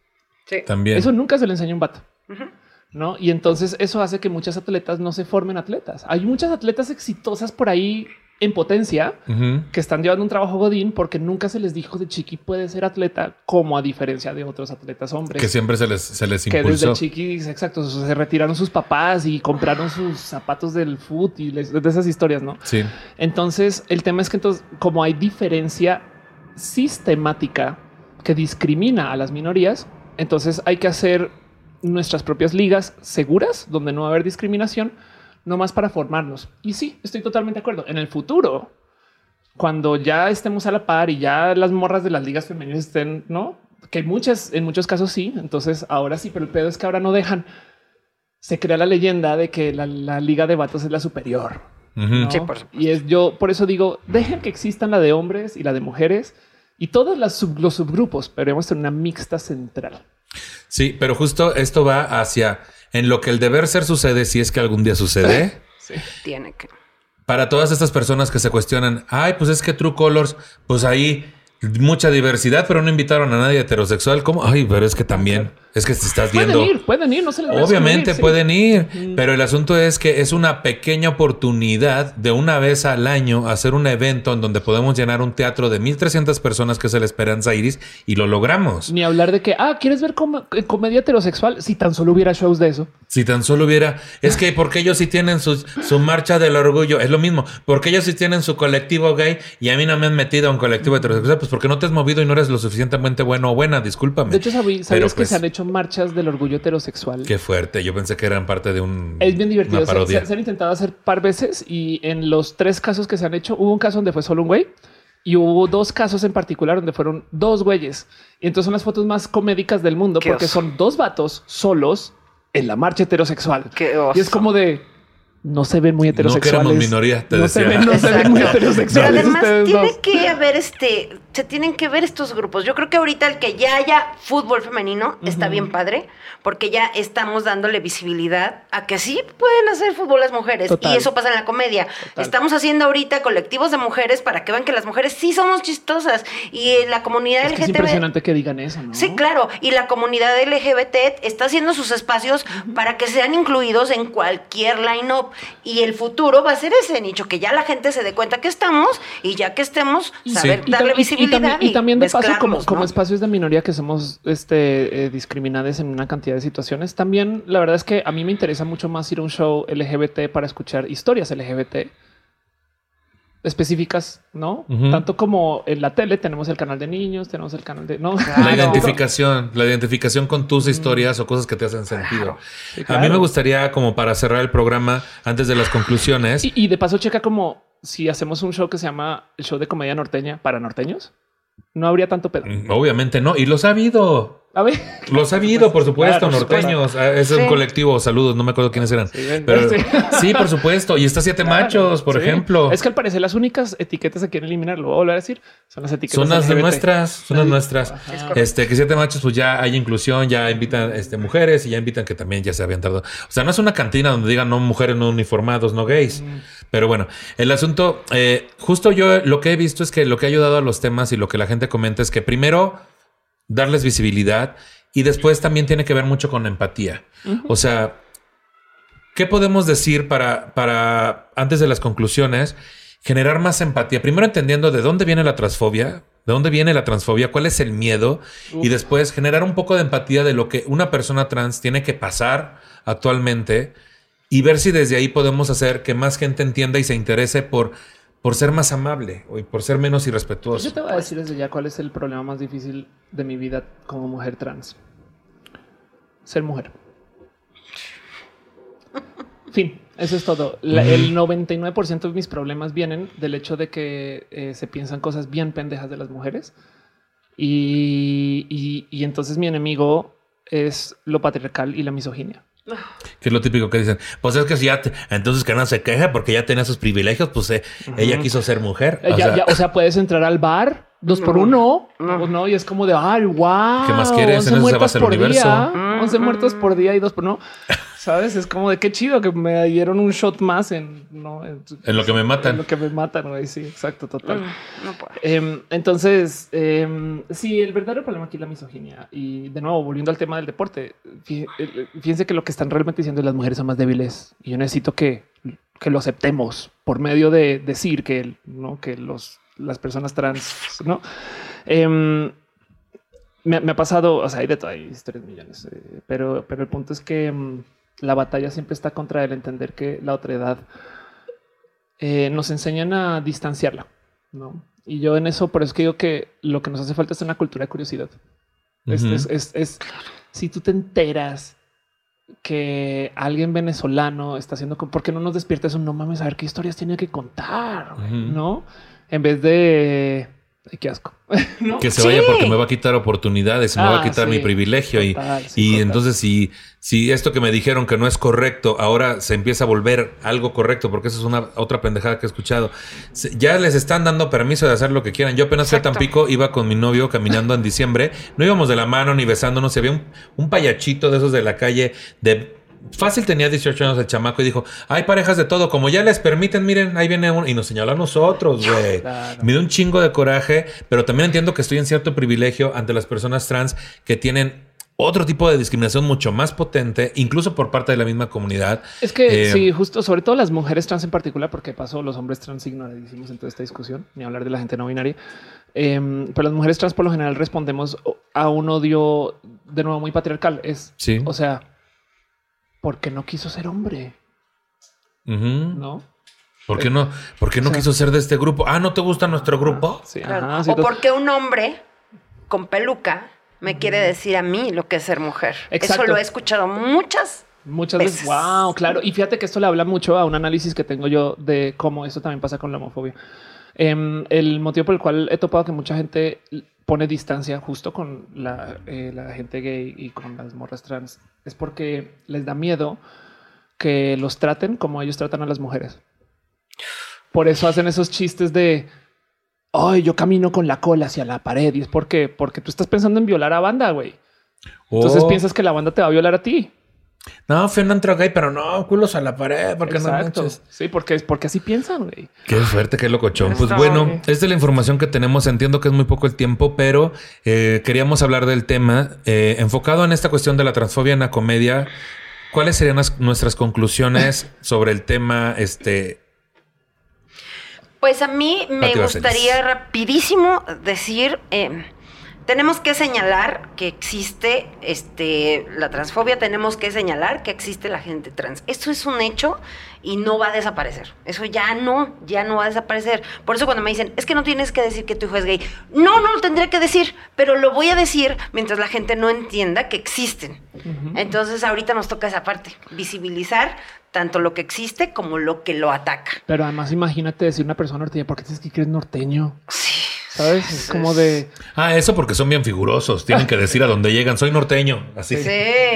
Sí. También. Eso nunca se le enseña a un vato. ¿no? Y entonces eso hace que muchas atletas no se formen atletas. Hay muchas atletas exitosas por ahí en potencia que están llevando un trabajo godín porque nunca se les dijo de chiqui puede ser atleta, como a diferencia de otros atletas hombres. Que siempre se les, se les que impulsó. desde chiquis, exacto, se retiraron sus papás y compraron sus zapatos del foot y les- de esas historias, ¿no? Sí. Entonces, el tema es que entonces, como hay diferencia sistemática que discrimina a las minorías, entonces hay que hacer nuestras propias ligas seguras, donde no va a haber discriminación, no más para formarnos. Y sí, estoy totalmente de acuerdo. En el futuro, cuando ya estemos a la par y ya las morras de las ligas femeninas estén, ¿no? Que muchas, en muchos casos sí, entonces ahora sí, pero el pedo es que ahora no dejan. Se crea la leyenda de que la, la liga de vatos es la superior. Ujú. ¿no? Sí, por supuesto. Y es yo, por eso digo, dejen que existan la de hombres y la de mujeres y todos las sub- los subgrupos, pero debemos tener una mixta central. Sí, pero justo esto va hacia en lo que el deber ser sucede, si es que algún día sucede. Tiene que. Para todas estas personas que se cuestionan, ay, pues es que True Colors, pues ahí mucha diversidad, pero no invitaron a nadie heterosexual. ¿Cómo? Ay, pero es que también, es que te estás Pueden viendo. ir, pueden ir, no se les Obviamente sí. pueden ir, pero el asunto es que es una pequeña oportunidad de una vez al año hacer un evento en donde podemos llenar un teatro de 1300 personas que es el Esperanza Iris y lo logramos. Ni hablar de que, ah, ¿quieres ver com- eh, comedia heterosexual? Si tan solo hubiera shows de eso. Si tan solo hubiera, es que porque ellos sí tienen su, su marcha del orgullo, es lo mismo, porque ellos sí tienen su colectivo gay y a mí no me han metido a un colectivo heterosexual, pues porque no te has movido y no eres lo suficientemente bueno o buena, discúlpame. De hecho, sabí- sabías Pero, que pues, se han hecho marchas del orgullo heterosexual. Qué fuerte, yo pensé que eran parte de un Es bien divertido. una Se, parodia. se- se han intentado hacer par veces y en los tres casos que se han hecho, hubo un caso donde fue solo un güey y hubo dos casos en particular donde fueron dos güeyes. Y entonces son las fotos más comédicas del mundo Qué porque oso. son dos vatos solos en la marcha heterosexual. Qué oso. Y es como de no se ven muy heterosexuales. queremos minoría, te no se ven, no se ven muy Exacto. Pero heterosexuales. además ustedes tiene dos. que haber este, se tienen que ver estos grupos. Yo creo que ahorita el que ya haya fútbol femenino está bien padre, porque ya estamos dándole visibilidad a que sí pueden hacer fútbol las mujeres. Total. Y eso pasa en la comedia. Estamos haciendo ahorita colectivos de mujeres para que vean que las mujeres sí somos chistosas. Y la comunidad Es que es impresionante que digan eso, ¿no? Sí, claro. Y la comunidad LGBT está haciendo sus espacios para que sean incluidos en cualquier line-up. Y el futuro va a ser ese nicho, que ya la gente se dé cuenta que estamos y ya que estemos, saber darle tam- y- y visibilidad. también, y también de paso, como, espacios de minoría que somos este, eh, discriminados en una cantidad de situaciones, también la verdad es que a mí me interesa mucho más ir a un show LGBT para escuchar historias LGBT específicas, ¿no? Tanto como en la tele tenemos el canal de niños, tenemos el canal de... No, La identificación, la identificación con tus historias o cosas que te hacen sentido. Sí, A mí me gustaría, como para cerrar el programa, antes de las conclusiones, Y, y de paso checa como si hacemos un show que se llama el show de comedia norteña para norteños, no habría tanto pedo. Mm, obviamente no, y los ha habido. A ver. Los ha habido, por supuesto, Claro, norteños. Ah, Es un Sí. colectivo, saludos, no me acuerdo quiénes eran. Sí, Pero sí. sí, por supuesto. Y está Siete Machos, por Sí. ejemplo. Es que al parecer las únicas etiquetas que quieren eliminar, lo voy a volver a decir, son las etiquetas. Son las LGBT. nuestras, son las Sí. nuestras. Ajá. Este, que siete machos, pues ya hay inclusión, ya invitan este, mujeres y ya invitan que también ya se habían tardado. O sea, no es una cantina donde digan no mujeres no uniformados, no gays. Pero bueno, el asunto, eh, justo yo lo que he visto es que lo que ha ayudado a los temas y lo que la gente comenta es que primero darles visibilidad y después también tiene que ver mucho con empatía. O sea, ¿qué podemos decir para, para, antes de las conclusiones, generar más empatía? Primero entendiendo de dónde viene la transfobia, de dónde viene la transfobia, cuál es el miedo, y después generar un poco de empatía de lo que una persona trans tiene que pasar actualmente y ver si desde ahí podemos hacer que más gente entienda y se interese por, por ser más amable o por ser menos irrespetuoso. Yo te voy a decir desde ya cuál es el problema más difícil de mi vida como mujer trans. Ser mujer. Fin, eso es todo. La- el 99% de mis problemas vienen del hecho de que eh, se piensan cosas bien pendejas de las mujeres. Y, y- y entonces mi enemigo es lo patriarcal y la misoginia. Que es lo típico que dicen. Pues es que si ya, te- entonces que no se queja porque ya tenía sus privilegios, pues eh, ella quiso ser mujer. Eh, O ya- sea, ya, o sea, puedes entrar al bar dos por No. uno, No. no. y es como de ay, wow. ¿Qué más quieres? 11 En eso se muertos basa el por universo. día, Mm, 11 mm. muertos por día y dos por no. Sabes? Es como de qué chido que me dieron un shot más en, no, en, En lo que me matan. en lo que me matan, güey. Sí, exacto, total. Mm, No puedo. Em, entonces, em, sí, el verdadero problema aquí es la misoginia. Y de nuevo, volviendo al tema del deporte, fí- eh, fíjense que lo que están realmente diciendo es las mujeres son más débiles. Y yo necesito que, que lo aceptemos por medio de decir que, ¿no? que los, las personas trans, ¿no? Em, me, me ha pasado, o sea, hay de todo, hay historias millones, eh, pero, pero el punto es que la batalla siempre está contra el entender que la otra edad eh, nos enseñan a distanciarla, ¿no? Y yo en eso, por eso es que digo que lo que nos hace falta es una cultura de curiosidad. Es- es, es- es- si tú te enteras que alguien venezolano está haciendo, ¿por qué no nos despierta eso? No mames, a ver qué historias tiene que contar. ¿no? En vez de... Ay, qué asco. ¿no? Que se Sí. vaya porque me va a quitar oportunidades, me va a Ah, quitar sí. mi privilegio y, Total, sí, y total. entonces si, si esto que me dijeron que no es correcto ahora se empieza a volver algo correcto, porque eso es una otra pendejada que he escuchado, se- ya les están dando permiso de hacer lo que quieran. Yo apenas fui a. Tampico, iba con mi novio caminando en diciembre, no íbamos de la mano ni besándonos, había un, un payachito de esos de la calle de... Fácil tenía 18 años el chamaco y dijo, hay parejas de todo, como ya les permiten, miren, ahí viene uno y nos señaló a nosotros, güey. Claro. Me dio un chingo de coraje, pero también entiendo que estoy en cierto privilegio ante las personas trans que tienen otro tipo de discriminación mucho más potente, incluso por parte de la misma comunidad. Es que Eh, sí, justo, sobre todo las mujeres trans en particular, porque pasó los hombres trans ignoradísimos en toda esta discusión, ni hablar de la gente no binaria. Em, pero las mujeres trans por lo general respondemos a un odio de nuevo muy patriarcal. Es, Sí. o sea, porque no quiso ser hombre. ¿no? ¿Por qué no? ¿Por qué no O sea- quiso ser de este grupo? Ah, ¿no te gusta nuestro grupo? Sí, Claro. ajá, sí, o porque un hombre con peluca me quiere decir a mí lo que es ser mujer. Exacto. Eso lo he escuchado muchas. Muchas veces. veces. Wow, claro. Y fíjate que esto le habla mucho a un análisis que tengo yo de cómo eso también pasa con la homofobia. Em, el motivo por el cual he topado que mucha gente pone distancia justo con la, eh, la gente gay y con las morras trans es porque les da miedo que los traten como ellos tratan a las mujeres. Por eso hacen esos chistes de ay, yo camino con la cola hacia la pared y es porque, porque tú estás pensando en violar a banda, güey. Entonces Oh. piensas que la banda te va a violar a ti. No, fui a un antro gay, pero no, culos a la pared, porque no Exacto. manches. Sí, porque es porque así piensan, güey. Qué fuerte, qué locochón. Pues bueno, bien. esta es la información que tenemos. Entiendo que es muy poco el tiempo, pero eh, queríamos hablar del tema eh, enfocado en esta cuestión de la transfobia en la comedia. ¿Cuáles serían las- nuestras conclusiones sobre el tema? Este, Pues a mí me Pati Vaselis. gustaría rapidísimo decir, eh, tenemos que señalar que existe este, la transfobia, tenemos que señalar que existe la gente trans. Esto es un hecho y no va a desaparecer. Eso ya no, ya no va a desaparecer. Por eso cuando me dicen, es que no tienes que decir que tu hijo es gay. No, no lo tendría que decir, pero lo voy a decir mientras la gente no entienda que existen. Entonces ahorita nos toca esa parte, visibilizar tanto lo que existe como lo que lo ataca. Pero además imagínate decir una persona norteña, ¿por qué tienes que creer norteño? Sí. ¿Sabes? Es como de... ah, eso porque son bien figurosos. Tienen que decir a dónde llegan. Soy norteño. Así. Sí.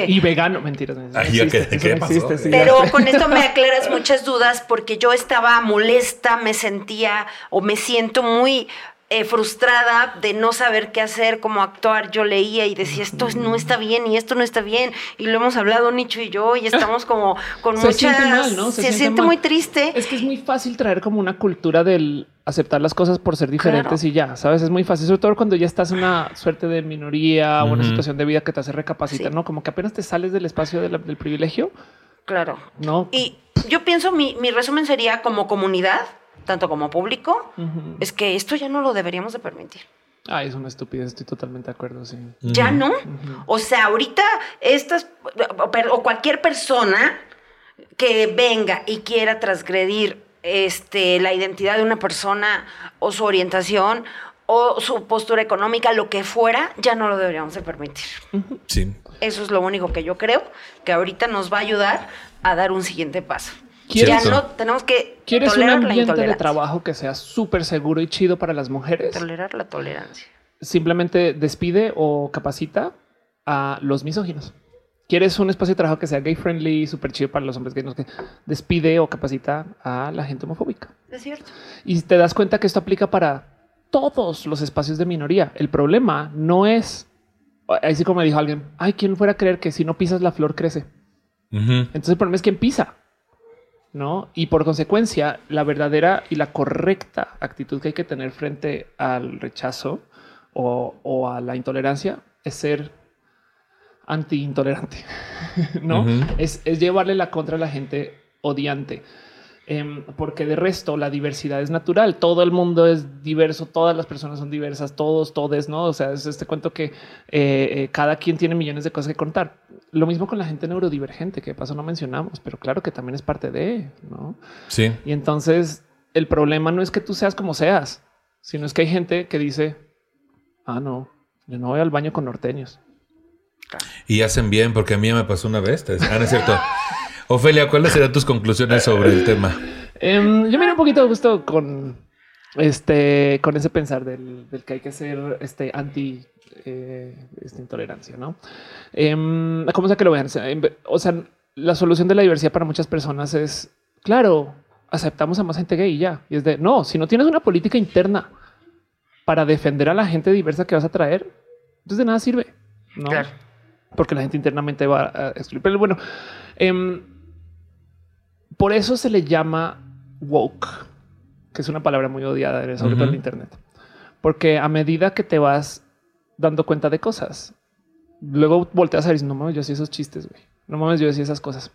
Y vegano, mentiras. no Ay, ya existe, que- eso ¿qué no pasó? existe, sí, Pero ya con esto me aclaras muchas dudas porque yo estaba molesta, me sentía o me siento muy eh, frustrada de no saber qué hacer, cómo actuar. Yo leía y decía, esto no está bien y esto no está bien. Y lo hemos hablado Nicho y yo y estamos como con Se muchas... siente mal, ¿no? Se, Se siente siente mal. muy triste. Es que es muy fácil traer como una cultura del aceptar las cosas por ser diferentes Claro. y ya, ¿sabes? Es muy fácil, sobre todo cuando ya estás en una suerte de minoría o una situación de vida que te hace recapacitar, Sí. ¿no? Como que apenas te sales del espacio de la- del privilegio, Claro. ¿no? Y yo pienso, mi, mi resumen sería como comunidad, tanto como público, es que esto ya no lo deberíamos de permitir. Ay, es una estupidez, estoy totalmente de acuerdo, sí. Ya no. O sea, ahorita estas o cualquier persona que venga y quiera transgredir este, la identidad de una persona o su orientación o su postura económica, lo que fuera, ya no lo deberíamos de permitir. Sí. Eso es lo único que yo creo que ahorita nos va a ayudar a dar un siguiente paso. ¿Quieres- Ya no tenemos que ¿Quieres un tolerar la ambiente de trabajo que sea súper seguro y chido para las mujeres? Tolerar la tolerancia. Simplemente despide o capacita a los misóginos. ¿Quieres un espacio de trabajo que sea gay friendly, súper chido para los hombres gays? No sé qué? Despide o capacita a la gente homofóbica. Es cierto. Y te das cuenta que esto aplica para todos los espacios de minoría. El problema no es, así como me dijo alguien, ay, ¿quién fuera a creer que si no pisas la flor crece? Entonces el problema es quién pisa. ¿No? Y por consecuencia, la verdadera y la correcta actitud que hay que tener frente al rechazo o, o a la intolerancia es ser anti-intolerante, ¿no? Es, es llevarle la contra a la gente odiante. Em, porque de resto la diversidad es natural, todo el mundo es diverso, todas las personas son diversas, todos, todes, ¿no? O sea, es este cuento que eh, eh, cada quien tiene millones de cosas que contar. Lo mismo con la gente neurodivergente, que de paso no mencionamos, pero claro que también es parte de, ¿no? Sí. Y entonces el problema no es que tú seas como seas, sino es que hay gente que dice, ah, no, yo no voy al baño con norteños. Y hacen bien, porque a mí ya me pasó una vez. Ah, no es cierto. Ofelia, ¿cuáles serán tus conclusiones sobre el tema? Em, yo me un poquito gusto con este, con ese pensar del, del que hay que ser este anti eh, esta intolerancia, no? Em, ¿Cómo sea que lo vean? Sea, o sea, la solución de la diversidad para muchas personas es claro, aceptamos a más gente gay y ya. Y es de no, si no tienes una política interna para defender a la gente diversa que vas a traer, entonces de nada sirve, no? Claro. Porque la gente internamente va a excluir. Pero bueno, em, por eso se le llama woke, que es una palabra muy odiada, sobre todo en Ujú. Internet. Porque a medida que te vas dando cuenta de cosas, luego volteas a dices, no mames, yo hacía esos chistes, güey. No mames, yo decía esas cosas.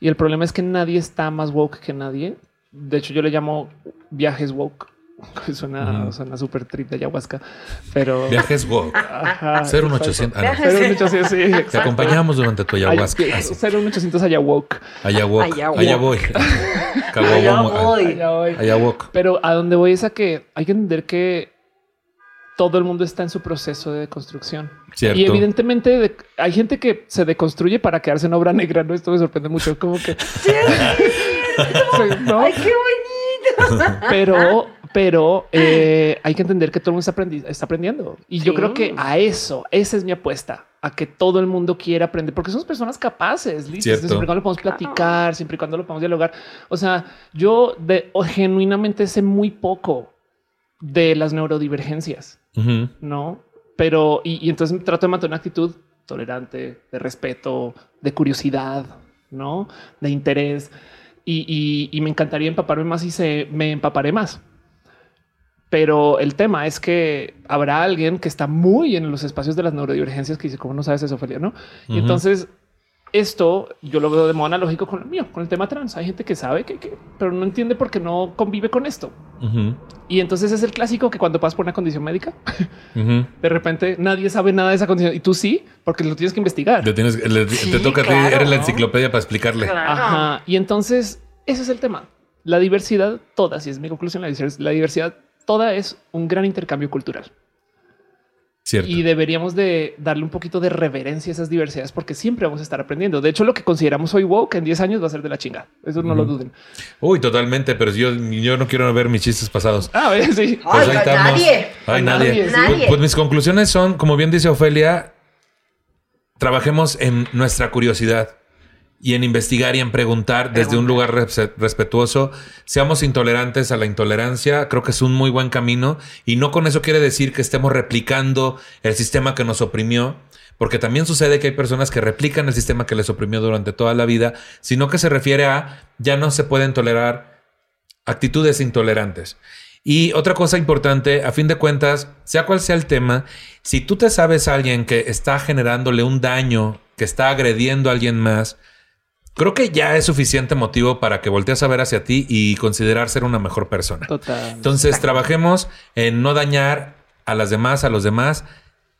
Y el problema es que nadie está más woke que nadie. De hecho, yo le llamo viajes woke. Suena, Ujú. suena súper trip de ayahuasca, pero... Viajes woke. Ajá, Ser un exacto. 800. Ah, no. Viajes- Ser un 800, sí, Te acompañamos durante tu ayahuasca. Ay, Ah, sí. Ser un 800 ayahuasca. Ayahuasca. Ayahuasca. Allá voy. Allá Caguabomo. voy. Allá voy. Ayahuasca. Pero a donde voy es a que hay que entender que todo el mundo está en su proceso de deconstrucción. Cierto. Y evidentemente de- hay gente que se deconstruye para quedarse en obra negra. No, esto me sorprende mucho. Como que Sí, ¿no? Ay, qué bonito. pero, pero eh, hay que entender que todo el mundo está, aprendi- está aprendiendo. Y yo creo que a eso, esa es mi apuesta, a que todo el mundo quiera aprender, porque somos personas capaces, listas, siempre y cuando lo podemos platicar, siempre y cuando lo podemos dialogar. O sea, yo de, o genuinamente sé muy poco de las neurodivergencias. ¿no? Pero, y, y entonces trato de mantener una actitud tolerante, de respeto, de curiosidad, ¿no? De interés. Y, y- y me encantaría empaparme más y se me empaparé más. Pero el tema es que habrá alguien que está muy en los espacios de las neurodivergencias que dice, ¿cómo no sabes eso, Ophelia? No? Y entonces esto yo lo veo de modo analógico con el mío, con el tema trans. Hay gente que sabe que, que- pero no entiende por qué no convive con esto. Y entonces es el clásico que cuando pasas por una condición médica, de repente nadie sabe nada de esa condición y tú sí, porque lo tienes que investigar. Tienes- le- Sí, te toca a ti, claro, la ¿no? enciclopedia para explicarle. Claro. Ajá. Y entonces ese es el tema. La diversidad toda, si es mi conclusión, la diversidad, la diversidad toda es un gran intercambio cultural Cierto. y deberíamos de darle un poquito de reverencia a esas diversidades porque siempre vamos a estar aprendiendo. De hecho, lo que consideramos hoy woke en 10 años va a ser de la chinga. Eso no lo duden. Uy, totalmente, pero yo, yo no quiero ver mis chistes pasados. Ah, a ver, sí. Pues Ay, ahí estamos. nadie. Ay, Nadie, nadie. sí. Pues- Nadie. Pues, mis conclusiones son, como bien dice Ofelia, trabajemos en nuestra curiosidad y en investigar y en preguntar desde un lugar res- respetuoso. Seamos intolerantes a la intolerancia. Creo que es un muy buen camino y no con eso quiere decir que estemos replicando el sistema que nos oprimió. Porque también sucede que hay personas que replican el sistema que les oprimió durante toda la vida, sino que se refiere a ya no se pueden tolerar actitudes intolerantes. Y otra cosa importante, a fin de cuentas, sea cual sea el tema, si tú te sabes a alguien que está generándole un daño, que está agrediendo a alguien más, creo que ya es suficiente motivo para que voltees a ver hacia ti y considerar ser una mejor persona. Total. Entonces, trabajemos en no dañar a las demás, a los demás,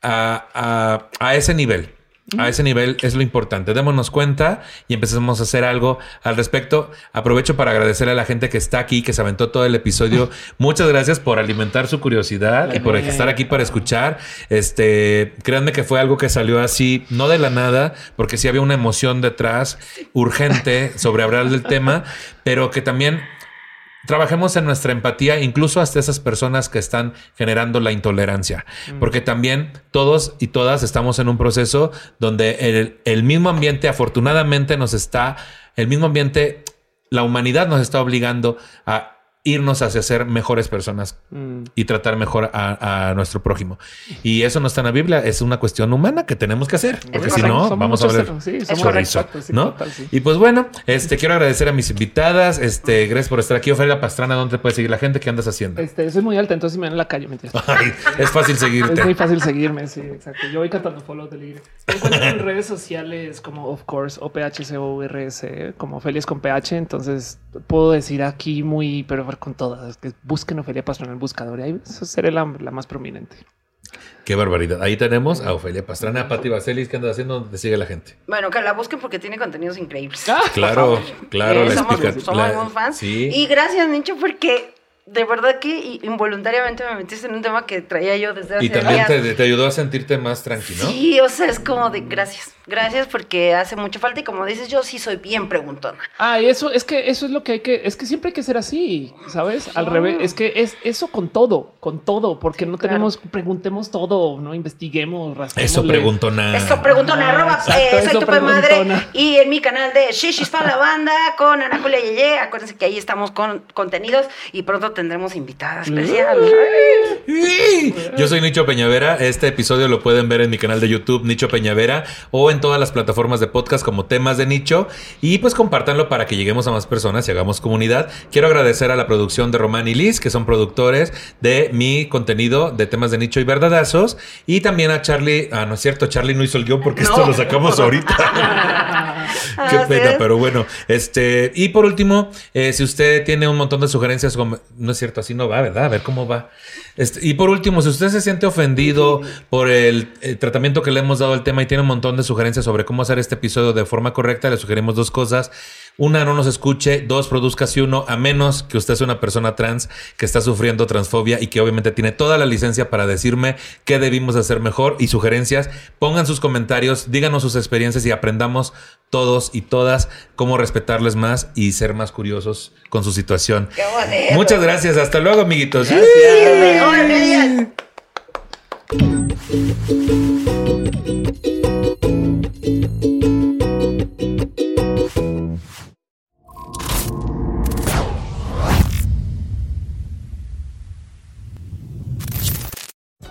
a, a- a ese nivel. A ese nivel es lo importante. Démonos cuenta y empecemos a hacer algo al respecto. Aprovecho para agradecerle a la gente que está aquí, que se aventó todo el episodio. Muchas gracias por alimentar su curiosidad y por estar aquí para escuchar. Este, créanme que fue algo que salió así, no de la nada, porque sí había una emoción detrás urgente sobre hablar del tema, pero que también trabajemos en nuestra empatía, incluso hasta esas personas que están generando la intolerancia, porque también todos y todas estamos en un proceso donde el, el mismo ambiente, afortunadamente, nos está, el mismo ambiente, la humanidad nos está obligando a irnos hacia ser mejores personas Mm. y tratar mejor a, a nuestro prójimo. Y eso no está en la Biblia, es una cuestión humana que tenemos que hacer, porque si no, somos vamos a ver sí, chorizo, sí, ¿no? total, sí. Y pues bueno, este quiero agradecer a mis invitadas, este gracias por estar aquí. Ofelia Pastrana, ¿dónde te puede seguir la gente? ¿Qué andas haciendo? Este, soy muy alta, entonces si me ven en la calle, mentira. Ay, es fácil Es muy seguirte. fácil seguirme, sí, exacto. Yo voy cantando follow. Me encuentro en redes sociales como of course o PHCORS, como Ofelias con PH. Entonces puedo decir aquí muy, pero con todas que busquen Ofelia Pastrana en el buscador y ahí seré la, la más prominente. Qué barbaridad. Ahí tenemos a Ofelia Pastrana, a Pati Vaselis, ¿qué andas haciendo? ¿Dónde te sigue la gente? Bueno, que la busquen porque tiene contenidos increíbles. Claro, claro, Eh, la somos, explica- somos la- muy fans. sí. Y gracias, Nicho, porque de verdad que involuntariamente me metiste en un tema que traía yo desde hace Y también días. te, te ayudó a sentirte más tranquilo. Sí, o sea, es como de gracias. Gracias porque hace mucha falta y como dices, yo sí soy bien preguntona. Ah, y eso es que eso es lo que hay que, es que siempre hay que ser así, sabes? Al revés, es que es eso con todo, con todo, porque no Claro. tenemos, preguntemos todo, no investiguemos, Eso rastrémosle. preguntona. Eso preguntona, Ah, arroba, exacto, eh, soy eso tu madre. Y en mi canal de Shishis para la banda con Ana Julia Yeye. Acuérdense que ahí estamos con contenidos y pronto tendremos invitada especial. Yo soy Nicho Peñavera. Este episodio lo pueden ver en mi canal de YouTube, Nicho Peñavera, o en todas las plataformas de podcast como temas de nicho. Y pues compártanlo para que lleguemos a más personas y hagamos comunidad. Quiero agradecer a la producción de Román y Liz, que son productores de mi contenido de temas de nicho y verdadazos. Y también a Charlie. Ah, no es cierto, Charlie no hizo el guion porque esto lo sacamos ahorita. Qué pena, pero bueno. Este, y por último, eh, si usted tiene un montón de sugerencias, como, no es cierto, así no va, ¿verdad? A ver cómo va. Este, y por último, si usted se siente ofendido por el, eh, tratamiento que le hemos dado al tema y tiene un montón de sugerencias sobre cómo hacer este episodio de forma correcta, le sugerimos dos cosas. Una, no nos escuche. Dos, produzca si uno, a menos que usted sea una persona trans que está sufriendo transfobia y que obviamente tiene toda la licencia para decirme qué debimos hacer mejor y sugerencias. Pongan sus comentarios, díganos sus experiencias y aprendamos todos y todas cómo respetarles más y ser más curiosos con su situación. Qué bonito. Muchas gracias. Hasta luego, amiguitos. Sí,